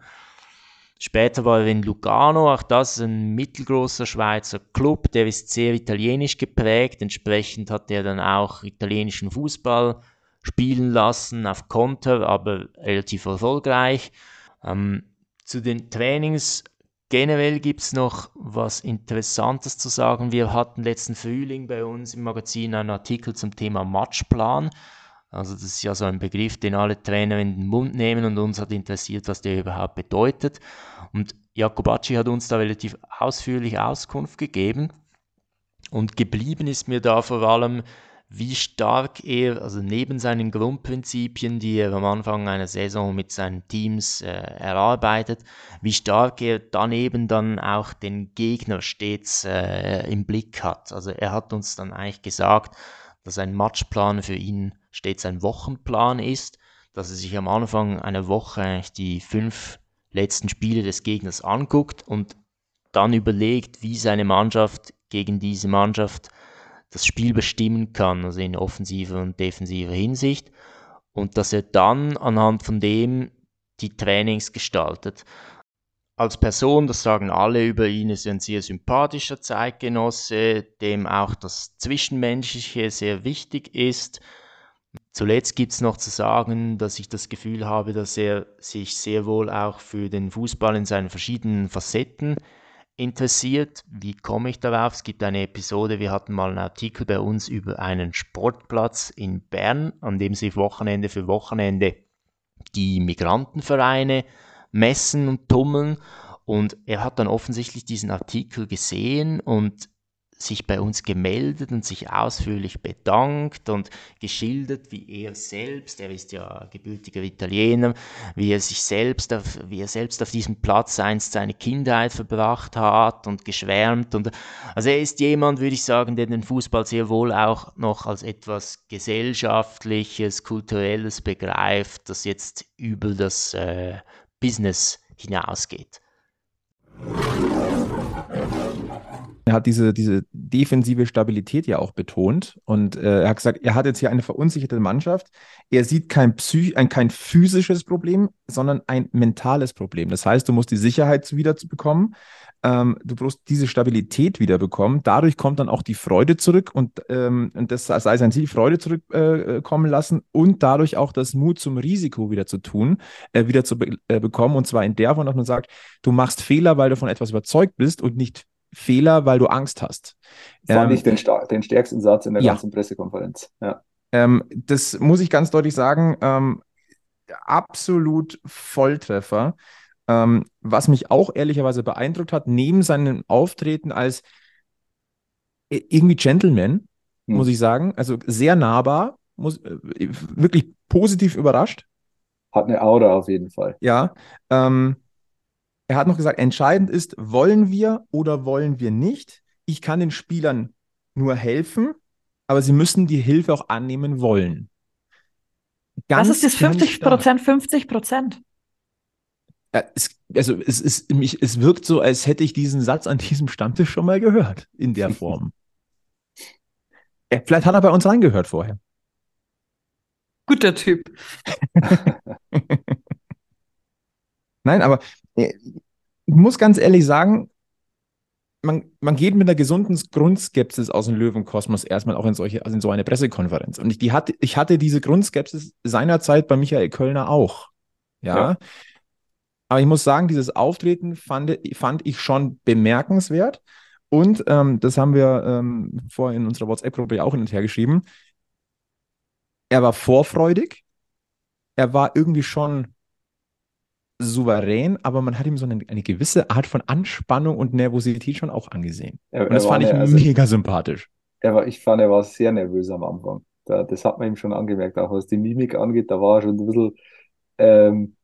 Später war er in Lugano, auch das ein mittelgroßer Schweizer Club, der ist sehr italienisch geprägt, entsprechend hat er dann auch italienischen Fußball spielen lassen auf Konter, aber relativ erfolgreich. Ähm, zu den Trainings generell gibt es noch was Interessantes zu sagen. Wir hatten letzten Frühling bei uns im Magazin einen Artikel zum Thema Matchplan. Also das ist ja so ein Begriff, den alle Trainer in den Mund nehmen und uns hat interessiert, was der überhaupt bedeutet. Und Jacobacci hat uns da relativ ausführlich Auskunft gegeben. Und geblieben ist mir da vor allem wie stark er, also neben seinen Grundprinzipien, die er am Anfang einer Saison mit seinen Teams äh, erarbeitet, wie stark er daneben dann auch den Gegner stets äh, im Blick hat. Also er hat uns dann eigentlich gesagt, dass ein Matchplan für ihn stets ein Wochenplan ist, dass er sich am Anfang einer Woche eigentlich die fünf letzten Spiele des Gegners anguckt und dann überlegt, wie seine Mannschaft gegen diese Mannschaft das Spiel bestimmen kann, also in offensiver und defensiver Hinsicht. Und dass er dann anhand von dem die Trainings gestaltet. Als Person, das sagen alle über ihn, ist er ein sehr sympathischer Zeitgenosse, dem auch das Zwischenmenschliche sehr wichtig ist. Zuletzt gibt es noch zu sagen, dass ich das Gefühl habe, dass er sich sehr wohl auch für den Fußball in seinen verschiedenen Facetten interessiert. Wie komme ich darauf? Es gibt eine Episode, wir hatten mal einen Artikel bei uns über einen Sportplatz in Bern, an dem sich Wochenende für Wochenende die Migrantenvereine messen und tummeln. Und er hat dann offensichtlich diesen Artikel gesehen und sich bei uns gemeldet und sich ausführlich bedankt und geschildert, wie er selbst, er ist ja gebürtiger Italiener, wie er sich selbst auf, wie er selbst auf diesem Platz einst seine Kindheit verbracht hat und geschwärmt und also er ist jemand, würde ich sagen, der den Fußball sehr wohl auch noch als etwas gesellschaftliches, kulturelles begreift, das jetzt über das äh, Business hinausgeht. Er hat diese, diese defensive Stabilität ja auch betont und äh, er hat gesagt, er hat jetzt hier eine verunsicherte Mannschaft. Er sieht kein, Psych ein, kein physisches Problem, sondern ein mentales Problem. Das heißt, du musst die Sicherheit wieder bekommen, ähm, du brauchst diese Stabilität wieder bekommen. Dadurch kommt dann auch die Freude zurück und, ähm, und das sei sein Ziel, Freude zurückkommen äh, lassen und dadurch auch das Mut zum Risiko wieder zu tun, äh, wieder zu be äh, bekommen. Und zwar in der Form, dass man sagt, du machst Fehler, weil du von etwas überzeugt bist und nicht Fehler, weil du Angst hast. Fand ähm, ich den, den, stärksten Satz in der ja. ganzen Pressekonferenz. Ja. Ähm, das muss ich ganz deutlich sagen. Ähm, absolut Volltreffer. Ähm, was mich auch ehrlicherweise beeindruckt hat, neben seinem Auftreten als irgendwie Gentleman, hm. muss ich sagen, also sehr nahbar, muss, äh, wirklich positiv überrascht. Hat eine Aura auf jeden Fall. Ja. Ähm, er hat noch gesagt, entscheidend ist, wollen wir oder wollen wir nicht? Ich kann den Spielern nur helfen, aber sie müssen die Hilfe auch annehmen wollen. Ganz das ist das 50 Prozent, 50 Prozent. Ja, es, also es, ist, mich, es wirkt so, als hätte ich diesen Satz an diesem Stammtisch schon mal gehört, in der Form. ja, vielleicht hat er bei uns reingehört vorher. Guter Typ. Nein, aber äh, ich muss ganz ehrlich sagen, man, man geht mit einer gesunden Grundskepsis aus dem Löwenkosmos erstmal auch in solche, also in so eine Pressekonferenz. Und ich, die hatte, ich hatte diese Grundskepsis seinerzeit bei Michael Kölner auch. Ja. ja. Aber ich muss sagen, dieses Auftreten fand, fand ich schon bemerkenswert. Und ähm, das haben wir ähm, vorher in unserer WhatsApp-Gruppe auch hin und her geschrieben. Er war vorfreudig. Er war irgendwie schon souverän, aber man hat ihm so eine, eine gewisse Art von Anspannung und Nervosität schon auch angesehen. Er, und das fand ich also, mega sympathisch. Er war, ich fand, er war sehr nervös am Anfang. Da, das hat man ihm schon angemerkt, auch was die Mimik angeht, da war er schon ein bisschen, ähm,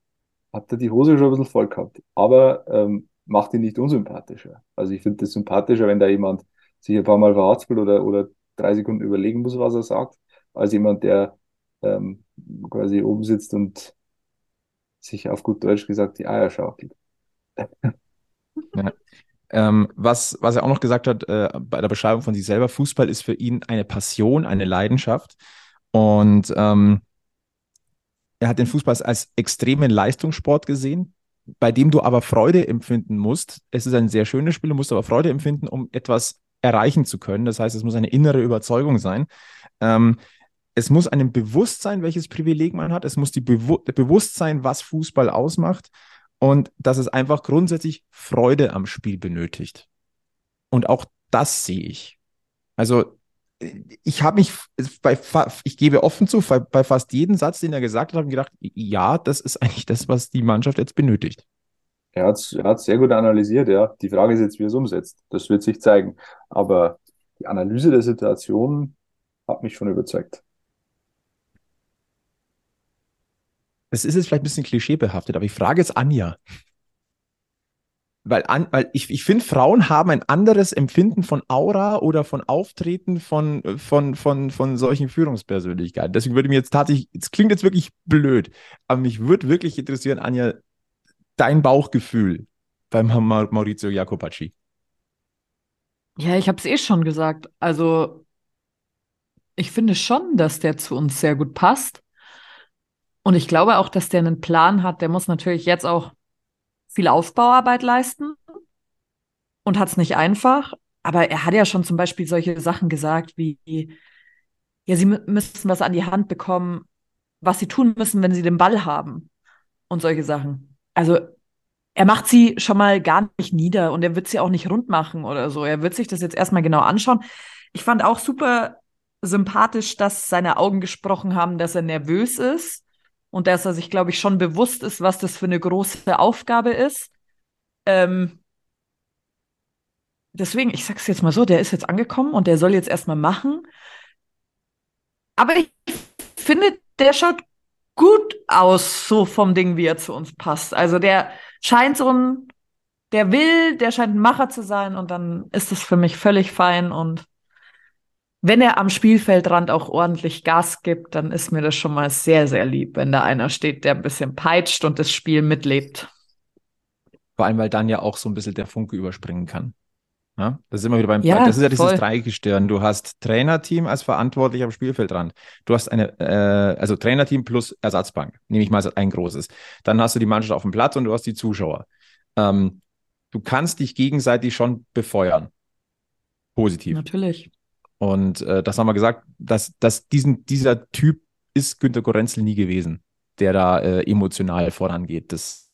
hat er die Hose schon ein bisschen voll gehabt. Aber ähm, macht ihn nicht unsympathischer. Also ich finde das sympathischer, wenn da jemand sich ein paar Mal verhaspelt oder, oder drei Sekunden überlegen muss, was er sagt, als jemand, der ähm, quasi oben sitzt und sich auf gut Deutsch gesagt die Eier schaukelt. ja. Ähm, was, was er auch noch gesagt hat äh, bei der Beschreibung von sich selber, Fußball ist für ihn eine Passion, eine Leidenschaft. Und ähm, er hat den Fußball als extremen Leistungssport gesehen, bei dem du aber Freude empfinden musst. Es ist ein sehr schönes Spiel, du musst aber Freude empfinden, um etwas erreichen zu können. Das heißt, es muss eine innere Überzeugung sein. Ähm, es muss einem bewusst sein, welches Privileg man hat. Es muss die Bewu Bewusstsein, was Fußball ausmacht und dass es einfach grundsätzlich Freude am Spiel benötigt. Und auch das sehe ich. Also ich habe mich bei, ich gebe offen zu, bei, fast jedem Satz, den er gesagt hat, habe ich gedacht, ja, das ist eigentlich das, was die Mannschaft jetzt benötigt. Er hat es er sehr gut analysiert, ja. Die Frage ist jetzt, wie er es umsetzt. Das wird sich zeigen. Aber die Analyse der Situation hat mich schon überzeugt. Das ist jetzt vielleicht ein bisschen klischeebehaftet, aber ich frage jetzt Anja. Weil, an, weil ich, ich finde, Frauen haben ein anderes Empfinden von Aura oder von Auftreten von, von, von, von solchen Führungspersönlichkeiten. Deswegen würde mir jetzt tatsächlich, es klingt jetzt wirklich blöd, aber mich würde wirklich interessieren, Anja, dein Bauchgefühl beim Maurizio Jacopacci. Ja, ich habe es eh schon gesagt. Also, ich finde schon, dass der zu uns sehr gut passt. Und ich glaube auch, dass der einen Plan hat. Der muss natürlich jetzt auch viel Aufbauarbeit leisten und hat es nicht einfach. Aber er hat ja schon zum Beispiel solche Sachen gesagt wie, ja, sie müssen was an die Hand bekommen, was sie tun müssen, wenn sie den Ball haben und solche Sachen. Also er macht sie schon mal gar nicht nieder und er wird sie auch nicht rund machen oder so. Er wird sich das jetzt erstmal genau anschauen. Ich fand auch super sympathisch, dass seine Augen gesprochen haben, dass er nervös ist und dass er sich, glaube ich, schon bewusst ist, was das für eine große Aufgabe ist. Ähm, deswegen, ich sag's jetzt mal so, der ist jetzt angekommen und der soll jetzt erstmal machen. Aber ich finde, der schaut gut aus, so vom Ding, wie er zu uns passt. Also der scheint so ein, der will, der scheint ein Macher zu sein und dann ist das für mich völlig fein und wenn er am Spielfeldrand auch ordentlich Gas gibt, dann ist mir das schon mal sehr, sehr lieb, wenn da einer steht, der ein bisschen peitscht und das Spiel mitlebt. Vor allem, weil dann ja auch so ein bisschen der Funke überspringen kann. Ja, das ist immer wieder beim, Ja, das ist ja dieses voll. Dreigestirn. Du hast Trainerteam als verantwortlich am Spielfeldrand. Du hast eine, äh, also Trainerteam plus Ersatzbank, nehme ich mal ein großes. Dann hast du die Mannschaft auf dem Platz und du hast die Zuschauer. Ähm, du kannst dich gegenseitig schon befeuern. Positiv. Natürlich. Und äh, das haben wir gesagt, dass, dass diesen, dieser Typ ist Günter Gorenzel nie gewesen, der da äh, emotional vorangeht. Das,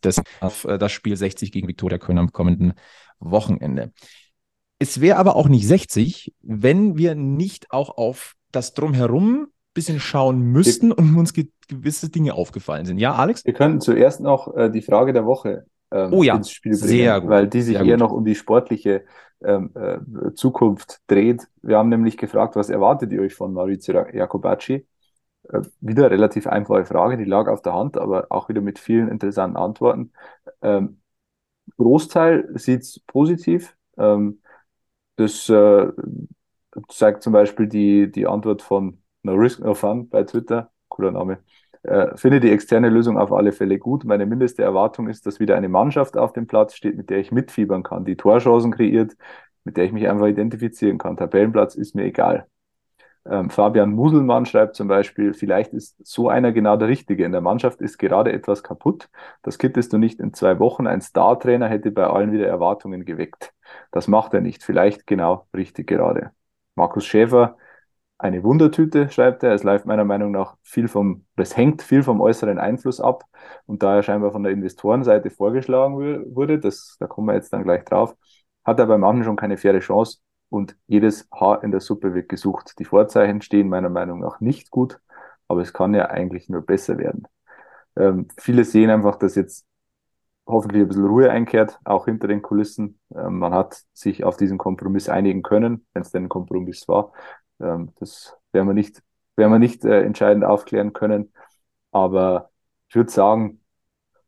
das äh, das Spiel 60 gegen Viktoria Köln am kommenden Wochenende. Es wäre aber auch nicht 60, wenn wir nicht auch auf das Drumherum ein bisschen schauen müssten und uns ge gewisse Dinge aufgefallen sind. Ja, Alex? Wir könnten zuerst noch äh, die Frage der Woche ähm, Oh ja, ins Spiel bringen, sehr gut, weil die sich sehr eher gut. noch um die sportliche ähm, äh, Zukunft dreht. Wir haben nämlich gefragt, was erwartet ihr euch von Maurizio Jacobacci? Äh, wieder relativ einfache Frage, die lag auf der Hand, aber auch wieder mit vielen interessanten Antworten. Ähm, Großteil sieht es positiv. Ähm, das äh, zeigt zum Beispiel die, die Antwort von No Risk No Fun bei Twitter, cooler Name. Äh, finde die externe Lösung auf alle Fälle gut. Meine mindeste Erwartung ist, dass wieder eine Mannschaft auf dem Platz steht, mit der ich mitfiebern kann, die Torchancen kreiert, mit der ich mich einfach identifizieren kann. Tabellenplatz ist mir egal. Ähm, Fabian Muselmann schreibt zum Beispiel, vielleicht ist so einer genau der Richtige. In der Mannschaft ist gerade etwas kaputt. Das kittest du nicht in zwei Wochen. Ein Star-Trainer hätte bei allen wieder Erwartungen geweckt. Das macht er nicht. Vielleicht genau richtig gerade. Markus Schäfer, eine Wundertüte, schreibt er. Es läuft meiner Meinung nach viel vom, es hängt viel vom äußeren Einfluss ab. Und da er scheinbar von der Investorenseite vorgeschlagen wu- wurde, das, da kommen wir jetzt dann gleich drauf, hat er bei manchen schon keine faire Chance und jedes Haar in der Suppe wird gesucht. Die Vorzeichen stehen meiner Meinung nach nicht gut, aber es kann ja eigentlich nur besser werden. Ähm, viele sehen einfach, dass jetzt hoffentlich ein bisschen Ruhe einkehrt, auch hinter den Kulissen. Ähm, man hat sich auf diesen Kompromiss einigen können, wenn es denn ein Kompromiss war. Ähm, das werden wir nicht, werden wir nicht äh, entscheidend aufklären können. Aber ich würde sagen,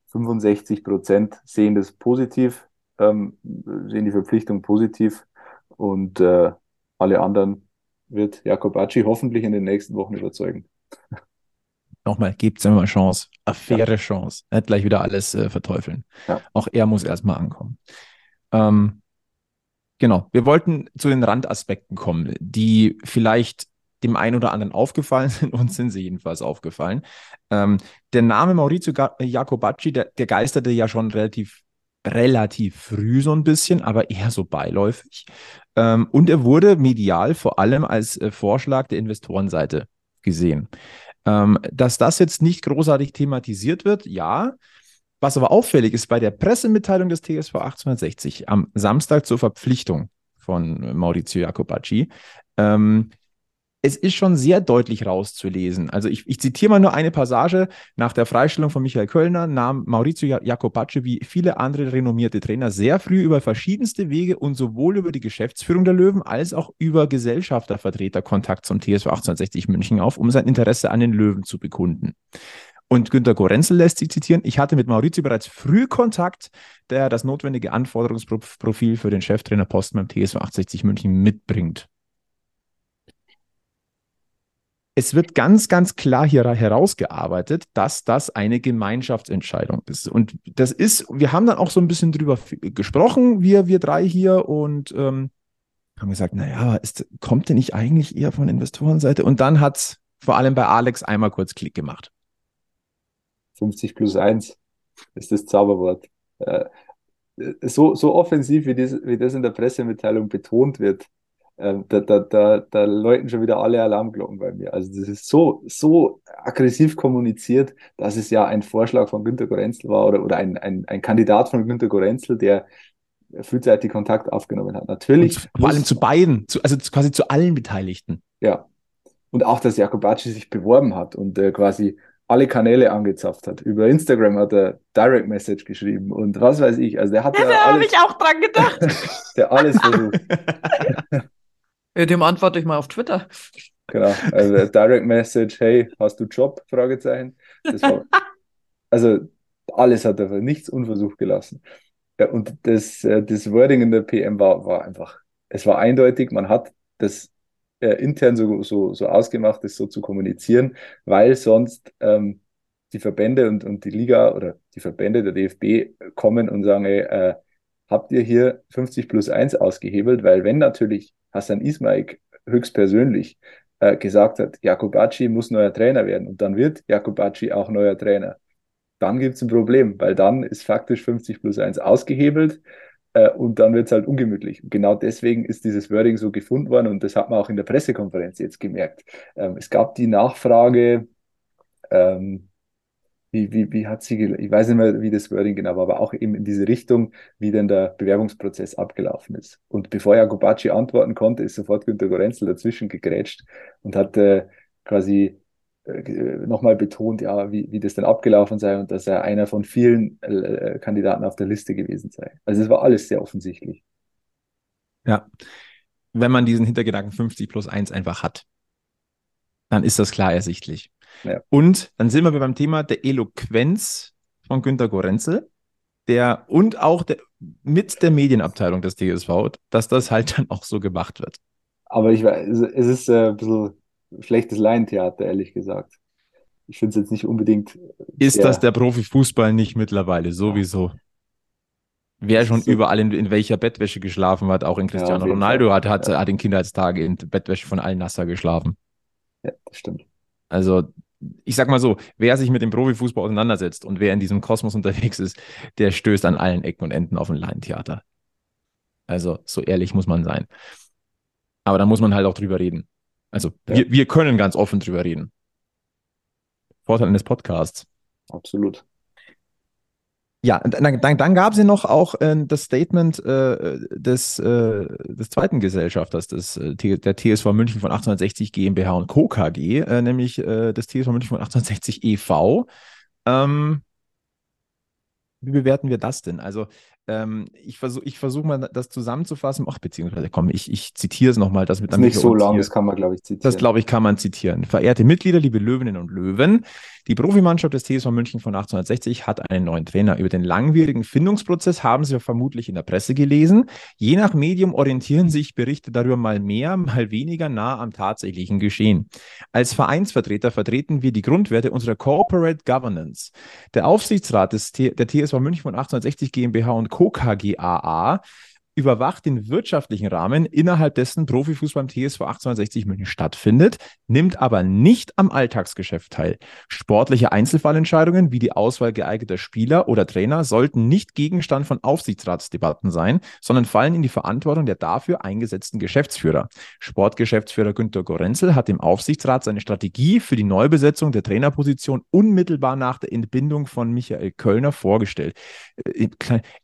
65 Prozent sehen das positiv, ähm, sehen die Verpflichtung positiv und äh, alle anderen wird Jakobacci hoffentlich in den nächsten Wochen überzeugen. Nochmal, gebt es ihm mal Chance. Eine faire Chance. Nicht gleich wieder alles äh, verteufeln. Ja. Auch er muss erstmal ankommen. Ähm, genau, wir wollten zu den Randaspekten kommen, die vielleicht dem einen oder anderen aufgefallen sind. Uns sind sie jedenfalls aufgefallen. Ähm, der Name Maurizio Ga- Jacobacci, der, der geisterte ja schon relativ, relativ früh so ein bisschen, aber eher so beiläufig. Ähm, und er wurde medial vor allem als äh, Vorschlag der Investorenseite gesehen. Ähm, dass das jetzt nicht großartig thematisiert wird, ja. Was aber auffällig ist, bei der Pressemitteilung des TSV 1860 am Samstag zur Verpflichtung von Maurizio Jacobacci, ähm, es ist schon sehr deutlich rauszulesen. Also ich, ich zitiere mal nur eine Passage. Nach der Freistellung von Michael Kölner nahm Maurizio Ja- Jacobacci wie viele andere renommierte Trainer sehr früh über verschiedenste Wege und sowohl über die Geschäftsführung der Löwen als auch über Gesellschaftervertreter Kontakt zum TSV 1860 München auf, um sein Interesse an den Löwen zu bekunden. Und Günter Gorenzel lässt sich zitieren, ich hatte mit Maurizio bereits früh Kontakt, der das notwendige Anforderungsprofil für den Cheftrainerposten beim TSV 1860 München mitbringt. Es wird ganz, ganz klar hier herausgearbeitet, dass das eine Gemeinschaftsentscheidung ist. Und das ist, wir haben dann auch so ein bisschen drüber gesprochen, wir, wir drei hier, und ähm, haben gesagt, naja, ist, kommt denn nicht eigentlich eher von Investorenseite? Und dann hat es vor allem bei Alex einmal kurz Klick gemacht. 50 plus 1 ist das Zauberwort. Äh, so, so offensiv, wie das, wie das in der Pressemitteilung betont wird, äh, da, da, da, da läuten schon wieder alle Alarmglocken bei mir. Also das ist so, so aggressiv kommuniziert, dass es ja ein Vorschlag von Günter Gorenzel war oder, oder ein, ein, ein Kandidat von Günter Gorenzel, der frühzeitig Kontakt aufgenommen hat. Natürlich. Und vor allem zu beiden, zu, also zu, quasi zu allen Beteiligten. Ja. Und auch, dass Jakobacci sich beworben hat und äh, quasi alle Kanäle angezapft hat. Über Instagram hat er Direct Message geschrieben und was weiß ich. Also der hat Ja, ja, da habe ich auch dran gedacht. der alles versucht. Ja, dem antworte ich mal auf Twitter. Genau. Also Direct Message, hey, hast du Job? Fragezeichen. Das war, also alles hat er, nichts unversucht gelassen. Ja, und das, äh, das Wording in der PM war, war einfach, es war eindeutig, man hat das äh, intern so, so, so ausgemacht, das so zu kommunizieren, weil sonst ähm, die Verbände und, und die Liga oder die Verbände der DFB kommen und sagen, ey, äh, habt ihr hier 50 plus 1 ausgehebelt, weil wenn natürlich Hassan Ismail höchstpersönlich äh, gesagt hat, Jakobacci muss neuer Trainer werden und dann wird Jakobacci auch neuer Trainer, dann gibt es ein Problem, weil dann ist faktisch 50 plus 1 ausgehebelt äh, und dann wird es halt ungemütlich. Und genau deswegen ist dieses Wording so gefunden worden und das hat man auch in der Pressekonferenz jetzt gemerkt. Ähm, es gab die Nachfrage, ähm, wie, wie, wie hat sie, ich weiß nicht mehr, wie das Wording genau war, aber auch eben in diese Richtung, wie denn der Bewerbungsprozess abgelaufen ist. Und bevor Jakobacci antworten konnte, ist sofort Günter Gorenzel dazwischen gegrätscht und hat äh, quasi nochmal betont, ja, wie, wie das denn abgelaufen sei und dass er einer von vielen äh, Kandidaten auf der Liste gewesen sei. Also es war alles sehr offensichtlich. Ja. Wenn man diesen Hintergedanken 50 plus 1 einfach hat, dann ist das klar ersichtlich. Ja. Und dann sind wir beim Thema der Eloquenz von Günter Gorenzel, der und auch der, mit der Medienabteilung des TSV, dass das halt dann auch so gemacht wird. Aber ich weiß, es ist äh, ein bisschen schlechtes Laientheater, ehrlich gesagt. Ich finde es jetzt nicht unbedingt Ist sehr- das der Profifußball nicht mittlerweile sowieso? Wer schon so- überall in, in welcher Bettwäsche geschlafen hat, auch in Cristiano jeden Ronaldo Fall. hat, hat, Ja. hat in Kindheitstagen in Bettwäsche von Al Nasser geschlafen. Ja, das stimmt. Also, ich sag mal so, wer sich mit dem Profifußball auseinandersetzt und wer in diesem Kosmos unterwegs ist, der stößt an allen Ecken und Enden auf ein Laientheater. Also, so ehrlich muss man sein. Aber da muss man halt auch drüber reden. Also, Ja. wir, wir können ganz offen drüber reden. Vorteil eines Podcasts. Absolut. Ja, und dann, dann, dann gab es ja noch auch äh, das Statement äh, des, äh, des zweiten Gesellschafters des, äh, der TSV München von 1860 GmbH und Co. KG, äh, nämlich äh, des TSV München von 1860 e.V. Ähm, wie bewerten wir das denn? Also, ähm, ich versuche ich versuch mal das zusammenzufassen. Ach, beziehungsweise, komm, ich, ich zitiere es nochmal, mit Ist nicht so lang, das kann man, glaube ich, zitieren. das, glaube ich, kann man zitieren. Verehrte Mitglieder, liebe Löwinnen und Löwen, die Profimannschaft des TSV München von 1860 hat einen neuen Trainer. Über den langwierigen Findungsprozess haben Sie vermutlich in der Presse gelesen. Je nach Medium orientieren sich Berichte darüber mal mehr, mal weniger nah am tatsächlichen Geschehen. Als Vereinsvertreter vertreten wir die Grundwerte unserer Corporate Governance. Der Aufsichtsrat des T der TSV München von 1860 GmbH und Co. KGaA überwacht den wirtschaftlichen Rahmen, innerhalb dessen Profifußball im TSV 1860 München stattfindet, nimmt aber nicht am Alltagsgeschäft teil. Sportliche Einzelfallentscheidungen wie die Auswahl geeigneter Spieler oder Trainer sollten nicht Gegenstand von Aufsichtsratsdebatten sein, sondern fallen in die Verantwortung der dafür eingesetzten Geschäftsführer. Sportgeschäftsführer Günter Gorenzel hat dem Aufsichtsrat seine Strategie für die Neubesetzung der Trainerposition unmittelbar nach der Entbindung von Michael Kölner vorgestellt. Äh,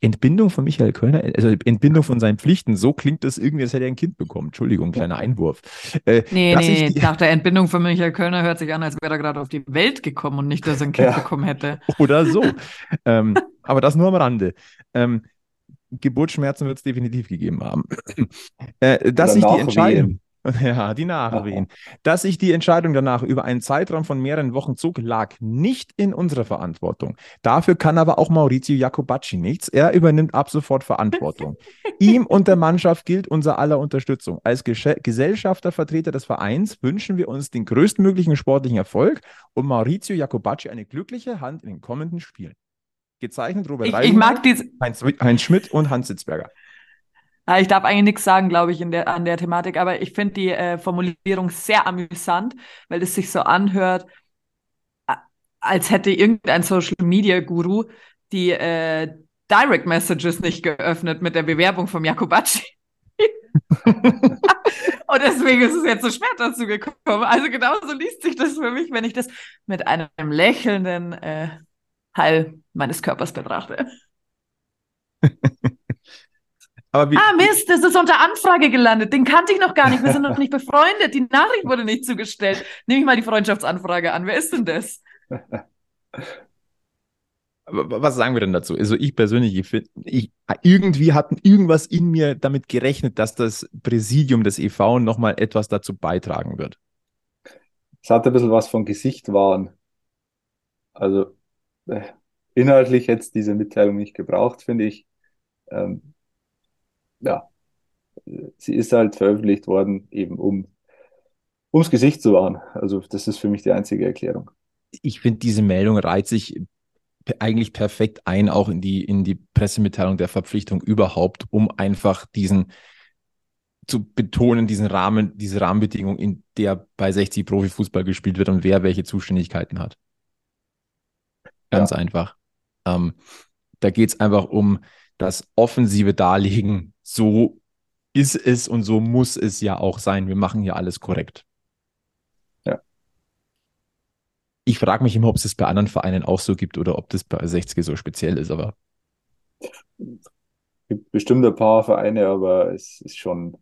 Entbindung von Michael Kölner, also Entbindung von seinen Pflichten, so klingt das irgendwie, als hätte er ein Kind bekommen. Entschuldigung, kleiner Einwurf. Äh, Nee, nee, die- nach der Entbindung von Michael Kölner hört sich an, als wäre er gerade auf die Welt gekommen und nicht, dass er ein Kind Ja. bekommen hätte. Oder so. ähm, aber das nur am Rande. Ähm, Geburtsschmerzen wird es definitiv gegeben haben. äh, dass sich die Nachwehen. Ja, die Nachwehen, dass sich die Entscheidung danach über einen Zeitraum von mehreren Wochen zog, lag nicht in unserer Verantwortung. Dafür kann aber auch Maurizio Jacobacci nichts. Er übernimmt ab sofort Verantwortung. Ihm und der Mannschaft gilt unser aller Unterstützung. Als Gesche- Gesellschafter, Vertreter des Vereins wünschen wir uns den größtmöglichen sportlichen Erfolg und Maurizio Jacobacci eine glückliche Hand in den kommenden Spielen. Gezeichnet Robert Ich, ich Reisenberg, mag Heinz, Heinz Schmidt und Hans Sitzberger. Ja, ich darf eigentlich nichts sagen, glaube ich, in der, an der Thematik, aber ich finde die äh, Formulierung sehr amüsant, weil es sich so anhört, als hätte irgendein Social Media Guru die äh, Direct Messages nicht geöffnet mit der Bewerbung vom Jakobacci. Und deswegen ist es jetzt so schwer dazu gekommen. Also genauso liest sich das für mich, wenn ich das mit einem lächelnden äh, Teil meines Körpers betrachte. Aber wie, Ah, Mist, das ist unter Anfrage gelandet. Den kannte ich noch gar nicht. Wir sind noch nicht befreundet. Die Nachricht wurde nicht zugestellt. Nehme ich mal die Freundschaftsanfrage an. Wer ist denn das? Was sagen wir denn dazu? Also ich persönlich, ich, ich, irgendwie hat irgendwas in mir damit gerechnet, dass das Präsidium des EV nochmal etwas dazu beitragen wird. Es hat ein bisschen was von Gesicht wahren. Also äh, inhaltlich hätte es diese Mitteilung nicht gebraucht, finde ich. Ähm, ja, sie ist halt veröffentlicht worden, eben um ums Gesicht zu wahren. Also das ist für mich die einzige Erklärung. Ich finde, diese Meldung reiht sich eigentlich perfekt ein, auch in die, in die Pressemitteilung der Verpflichtung überhaupt, um einfach diesen zu betonen, diesen Rahmen, diese Rahmenbedingung, in der bei 60 Profifußball gespielt wird und wer welche Zuständigkeiten hat. Ganz ja. einfach. Ähm, da geht es einfach um das offensive Darlegen. So ist es und so muss es ja auch sein. Wir machen hier alles korrekt. Ich frage mich immer, ob es das bei anderen Vereinen auch so gibt oder ob das bei 60 so speziell ist, aber. Es gibt bestimmt ein paar Vereine, aber es ist schon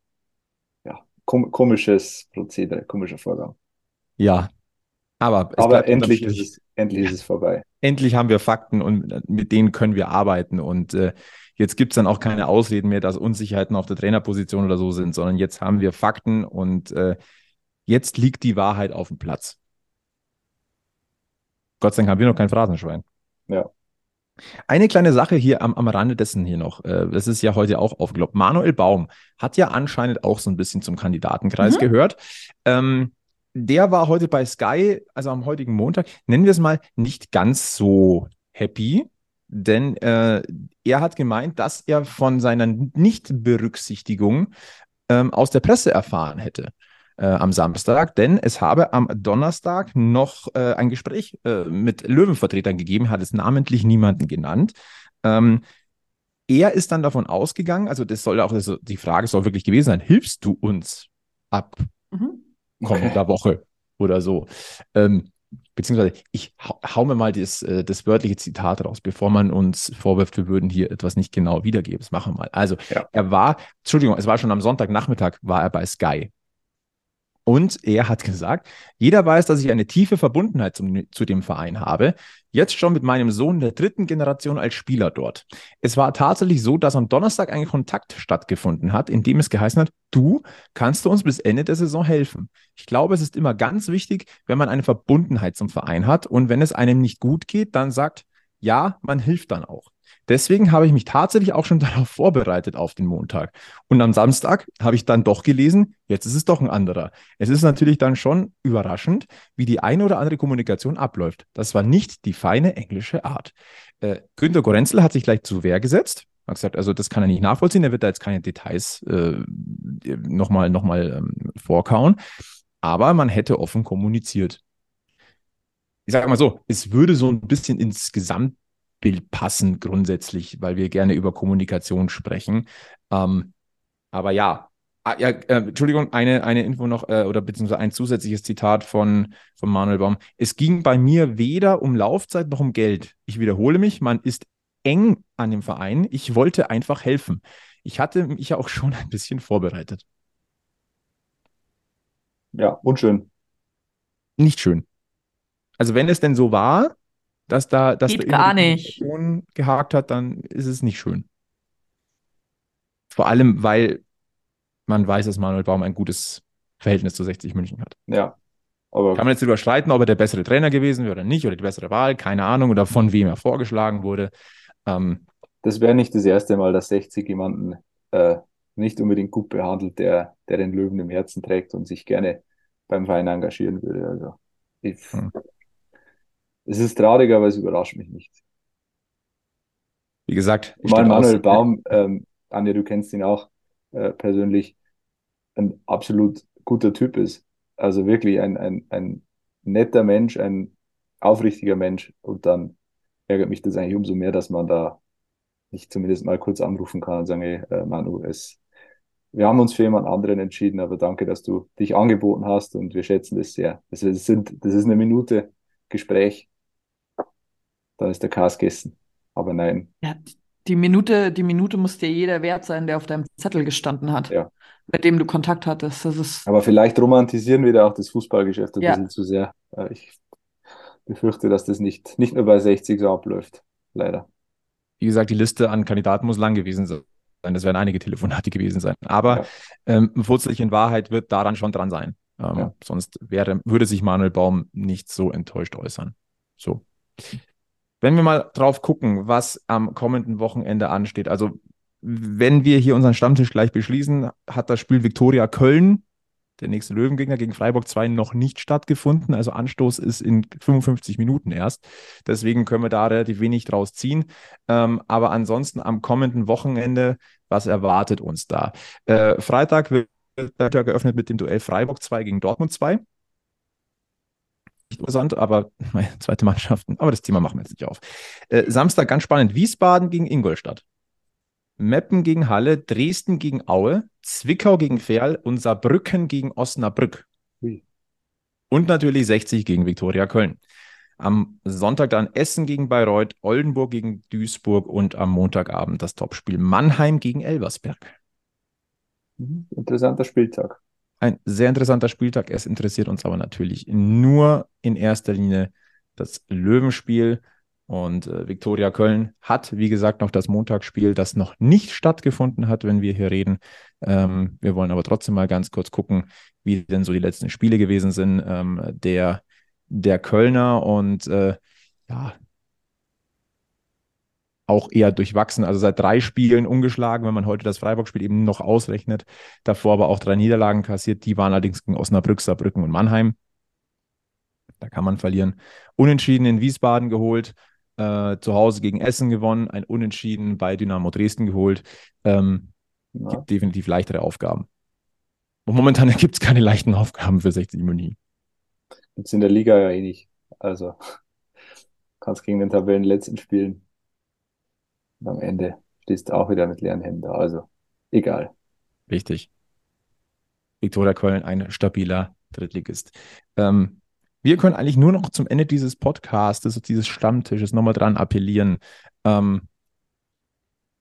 ja, kom komisches Prozedere, komischer Vorgang. Ja, aber, aber endlich, ist es, endlich ist es vorbei. Endlich haben wir Fakten und mit denen können wir arbeiten. Und äh, jetzt gibt es dann auch keine Ausreden mehr, dass Unsicherheiten auf der Trainerposition oder so sind, sondern jetzt haben wir Fakten und äh, jetzt liegt die Wahrheit auf dem Platz. Gott sei Dank haben wir noch kein Phrasenschwein. Ja. Eine kleine Sache hier am, am Rande dessen hier noch. Äh, das ist ja heute auch aufgeglaubt. Manuel Baum hat ja anscheinend auch so ein bisschen zum Kandidatenkreis mhm. gehört. Ähm, der war heute bei Sky, also am heutigen Montag, nennen wir es mal, nicht ganz so happy. Denn äh, er hat gemeint, dass er von seiner Nichtberücksichtigung ähm, aus der Presse erfahren hätte äh, am Samstag, denn es habe am Donnerstag noch äh, ein Gespräch äh, mit Löwenvertretern gegeben, hat es namentlich niemanden genannt. Ähm, er ist dann davon ausgegangen, also das soll auch, also die Frage soll wirklich gewesen sein, hilfst du uns ab mhm. kommender Woche oder so? Ähm, beziehungsweise ich hau, mir mal das, äh, das wörtliche Zitat raus, bevor man uns vorwirft, wir würden hier etwas nicht genau wiedergeben. Das machen wir mal. Also ja. er war, Entschuldigung, es war schon am Sonntagnachmittag, war er bei Sky. Und er hat gesagt, jeder weiß, dass ich eine tiefe Verbundenheit zum, zu dem Verein habe. Jetzt schon mit meinem Sohn der dritten Generation als Spieler dort. Es war tatsächlich so, dass am Donnerstag ein Kontakt stattgefunden hat, in dem es geheißen hat, du kannst du uns bis Ende der Saison helfen. Ich glaube, es ist immer ganz wichtig, wenn man eine Verbundenheit zum Verein hat und wenn es einem nicht gut geht, dann sagt, ja, man hilft dann auch. Deswegen habe ich mich tatsächlich auch schon darauf vorbereitet auf den Montag. Und am Samstag habe ich dann doch gelesen, jetzt ist es doch ein anderer. Es ist natürlich dann schon überraschend, wie die eine oder andere Kommunikation abläuft. Das war nicht die feine englische Art. Äh, Günter Gorenzel hat sich gleich zu Wehr gesetzt. Er hat gesagt, also das kann er nicht nachvollziehen, er wird da jetzt keine Details äh, nochmal noch mal, ähm, vorkauen. Aber man hätte offen kommuniziert. Ich sage mal so, es würde so ein bisschen ins Gesamt Bild passen grundsätzlich, weil wir gerne über Kommunikation sprechen. Ähm, aber ja, ah, ja äh, Entschuldigung, eine, eine Info noch äh, oder beziehungsweise ein zusätzliches Zitat von, von Manuel Baum. Es ging bei mir weder um Laufzeit noch um Geld. Ich wiederhole mich, man ist eng an dem Verein. Ich wollte einfach helfen. Ich hatte mich ja auch schon ein bisschen vorbereitet. Ja, unschön. Nicht schön. Also wenn es denn so war, dass da, dass Geht da gar nicht. gehakt hat, dann ist es nicht schön. Vor allem, weil man weiß, dass Manuel Baum ein gutes Verhältnis zu 60 München hat. Ja. Aber Kann man jetzt überschreiten, ob er der bessere Trainer gewesen wäre oder nicht, oder die bessere Wahl, keine Ahnung, oder von wem er vorgeschlagen wurde. Ähm, das wäre nicht das erste Mal, dass 60 jemanden äh, nicht unbedingt gut behandelt, der, der den Löwen im Herzen trägt und sich gerne beim Verein engagieren würde. Also ich, hm. Es ist traurig, aber es überrascht mich nicht. Wie gesagt, ich Mal Manuel aus, Baum, ähm, Anja, du kennst ihn auch äh, persönlich, ein absolut guter Typ ist. Also wirklich ein, ein, ein netter Mensch, ein aufrichtiger Mensch. Und dann ärgert mich das eigentlich umso mehr, dass man da nicht zumindest mal kurz anrufen kann und sagen, hey, äh, Manu, es, wir haben uns für jemand anderen entschieden, aber danke, dass du dich angeboten hast und wir schätzen das sehr. Das, sind, das ist eine Minute Gespräch dann ist der Chaos gegessen. Aber nein. Ja, die Minute, die Minute muss dir jeder wert sein, der auf deinem Zettel gestanden hat, ja. mit dem du Kontakt hattest. Das ist Aber vielleicht romantisieren wir da auch das Fußballgeschäft ein ja. bisschen zu sehr. Ich, befürchte, dass das nicht, nicht nur bei 60 so abläuft. Leider. Wie gesagt, die Liste an Kandidaten muss lang gewesen sein. Das werden einige Telefonate gewesen sein. Aber Ja. ähm, Wurzel in Wahrheit wird daran schon dran sein. Ähm, Ja. Sonst wäre, würde sich Manuel Baum nicht so enttäuscht äußern. So. Wenn wir mal drauf gucken, was am kommenden Wochenende ansteht. Also, wenn wir hier unseren Stammtisch gleich beschließen, hat das Spiel Viktoria Köln, der nächste Löwengegner gegen Freiburg 2, noch nicht stattgefunden. Also Anstoß ist in 55 Minuten erst. Deswegen können wir da relativ wenig draus ziehen. Ähm, aber ansonsten am kommenden Wochenende, was erwartet uns da? Äh, Freitag wird der Tag geöffnet mit dem Duell Freiburg 2 gegen Dortmund 2. Nicht interessant, aber naja, zweite Mannschaften. Aber das Thema machen wir jetzt nicht auf. Äh, Samstag ganz spannend: Wiesbaden gegen Ingolstadt. Meppen gegen Halle, Dresden gegen Aue, Zwickau gegen Ferl und Saarbrücken gegen Osnabrück. Ui. Und natürlich 60 gegen Viktoria Köln. Am Sonntag dann Essen gegen Bayreuth, Oldenburg gegen Duisburg und am Montagabend das Topspiel Mannheim gegen Elversberg. Mhm. Interessanter Spieltag. Ein sehr interessanter Spieltag. Es interessiert uns aber natürlich nur in erster Linie das Löwenspiel. Und äh, Viktoria Köln hat, wie gesagt, noch das Montagsspiel, das noch nicht stattgefunden hat, wenn wir hier reden. Ähm, wir wollen aber trotzdem mal ganz kurz gucken, wie denn so die letzten Spiele gewesen sind. Ähm, der, der Kölner und äh, ja, auch eher durchwachsen. Also seit drei Spielen ungeschlagen, wenn man heute das Freiburg-Spiel eben noch ausrechnet. Davor aber auch drei Niederlagen kassiert. Die waren allerdings gegen Osnabrück, Saarbrücken und Mannheim. Da kann man verlieren. Unentschieden in Wiesbaden geholt. Äh, zu Hause gegen Essen gewonnen. Ein Unentschieden bei Dynamo Dresden geholt. Ähm, Ja. gibt definitiv leichtere Aufgaben. Und momentan gibt es keine leichten Aufgaben für 60 München. Gibt's in der Liga ja eh nicht. Also kannst gegen den Tabellenletzten spielen. Und am Ende stehst du auch wieder mit leeren Händen da. Also egal. Richtig. Viktoria Köln, ein stabiler Drittligist. Ähm, wir können eigentlich nur noch zum Ende dieses Podcasts, dieses Stammtisches nochmal dran appellieren. Ähm,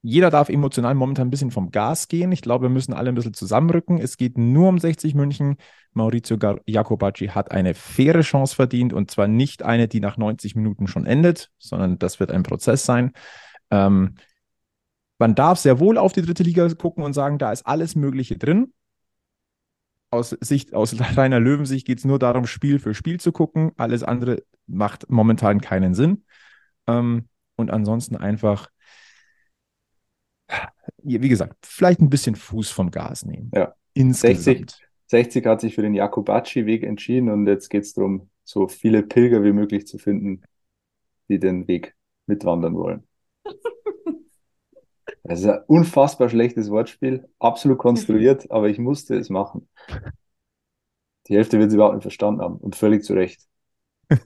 jeder darf emotional momentan ein bisschen vom Gas gehen. Ich glaube, wir müssen alle ein bisschen zusammenrücken. Es geht nur um 60 München. Maurizio Jacobacci hat eine faire Chance verdient und zwar nicht eine, die nach 90 Minuten schon endet, sondern das wird ein Prozess sein. Ähm, man darf sehr wohl auf die dritte Liga gucken und sagen, da ist alles Mögliche drin. Aus Sicht, aus reiner Löwensicht geht es nur darum, Spiel für Spiel zu gucken. Alles andere macht momentan keinen Sinn. Ähm, und ansonsten einfach, wie gesagt, vielleicht ein bisschen Fuß vom Gas nehmen. Ja. Insgesamt. 60 hat sich für den Jakobacci-Weg entschieden und jetzt geht es darum, so viele Pilger wie möglich zu finden, die den Weg mitwandern wollen. Das ist ein unfassbar schlechtes Wortspiel, absolut konstruiert, aber ich musste es machen. Die Hälfte wird es überhaupt nicht verstanden haben und völlig zu Recht.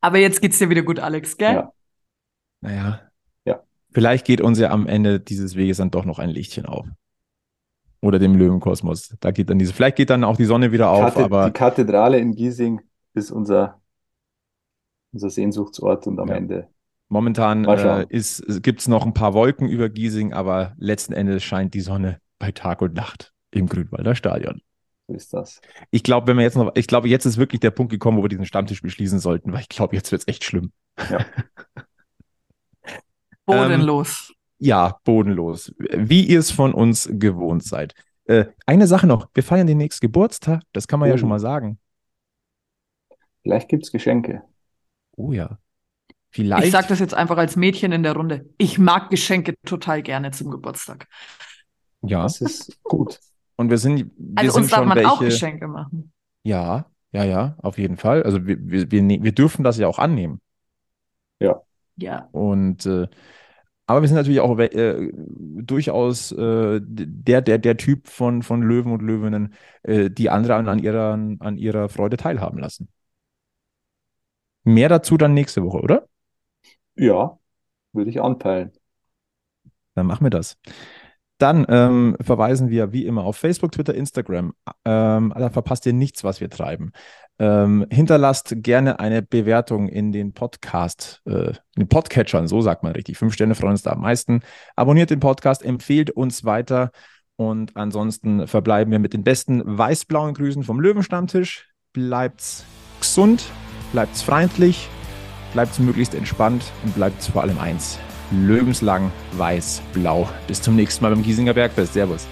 Aber jetzt geht's dir wieder gut, Alex, gell? Ja. Naja. Ja. Vielleicht geht uns ja am Ende dieses Weges dann doch noch ein Lichtchen auf. Oder dem Löwenkosmos. Da geht dann diese, vielleicht geht dann auch die Sonne wieder auf, Kathe- aber die Kathedrale in Giesing ist unser, unser Sehnsuchtsort und am Ja. Ende momentan äh, gibt es noch ein paar Wolken über Giesing, aber letzten Endes scheint die Sonne bei Tag und Nacht im Grünwalder Stadion. so ist das. Ich glaube, wenn wir jetzt noch, ich glaube, jetzt ist wirklich der Punkt gekommen, wo wir diesen Stammtisch beschließen sollten, weil ich glaube, jetzt wird es echt schlimm. Bodenlos. Ja, bodenlos. Wie ihr es von uns gewohnt seid. Äh, eine Sache noch, wir feiern den nächsten Geburtstag, das kann man ja Oh. schon mal sagen. Vielleicht gibt's Geschenke. Oh ja. Vielleicht. ich sag das jetzt einfach als Mädchen in der Runde. Ich mag Geschenke total gerne zum Geburtstag. ja. Das ist gut. Und wir sind, wir Also sind uns darf schon man welche. auch Geschenke machen. Ja, ja, ja, auf jeden Fall. Also wir, wir, wir, ne- wir dürfen das ja auch annehmen. Ja. Und äh, aber wir sind natürlich auch äh, durchaus äh, der, der, der Typ von, von Löwen und Löwinnen, äh, die andere an, an, ihrer, an ihrer Freude teilhaben lassen. Mehr dazu dann nächste Woche, oder? Ja, würde ich anpeilen. Dann machen wir das. Dann ähm, verweisen wir wie immer auf Facebook, Twitter, Instagram. Ähm, da verpasst ihr nichts, was wir treiben. Ähm, hinterlasst gerne eine Bewertung in den Podcast, äh, in den Podcatchern, so sagt man richtig. Fünf Sterne freuen uns da am meisten. Abonniert den Podcast, empfehlt uns weiter und ansonsten verbleiben wir mit den besten weiß-blauen Grüßen vom Löwenstammtisch. Bleibt's gesund bleibt's freundlich, bleibt's möglichst entspannt und bleibt's vor allem eins. Löwenslang, weiß, blau. Bis zum nächsten Mal beim Giesinger Bergfest. Servus.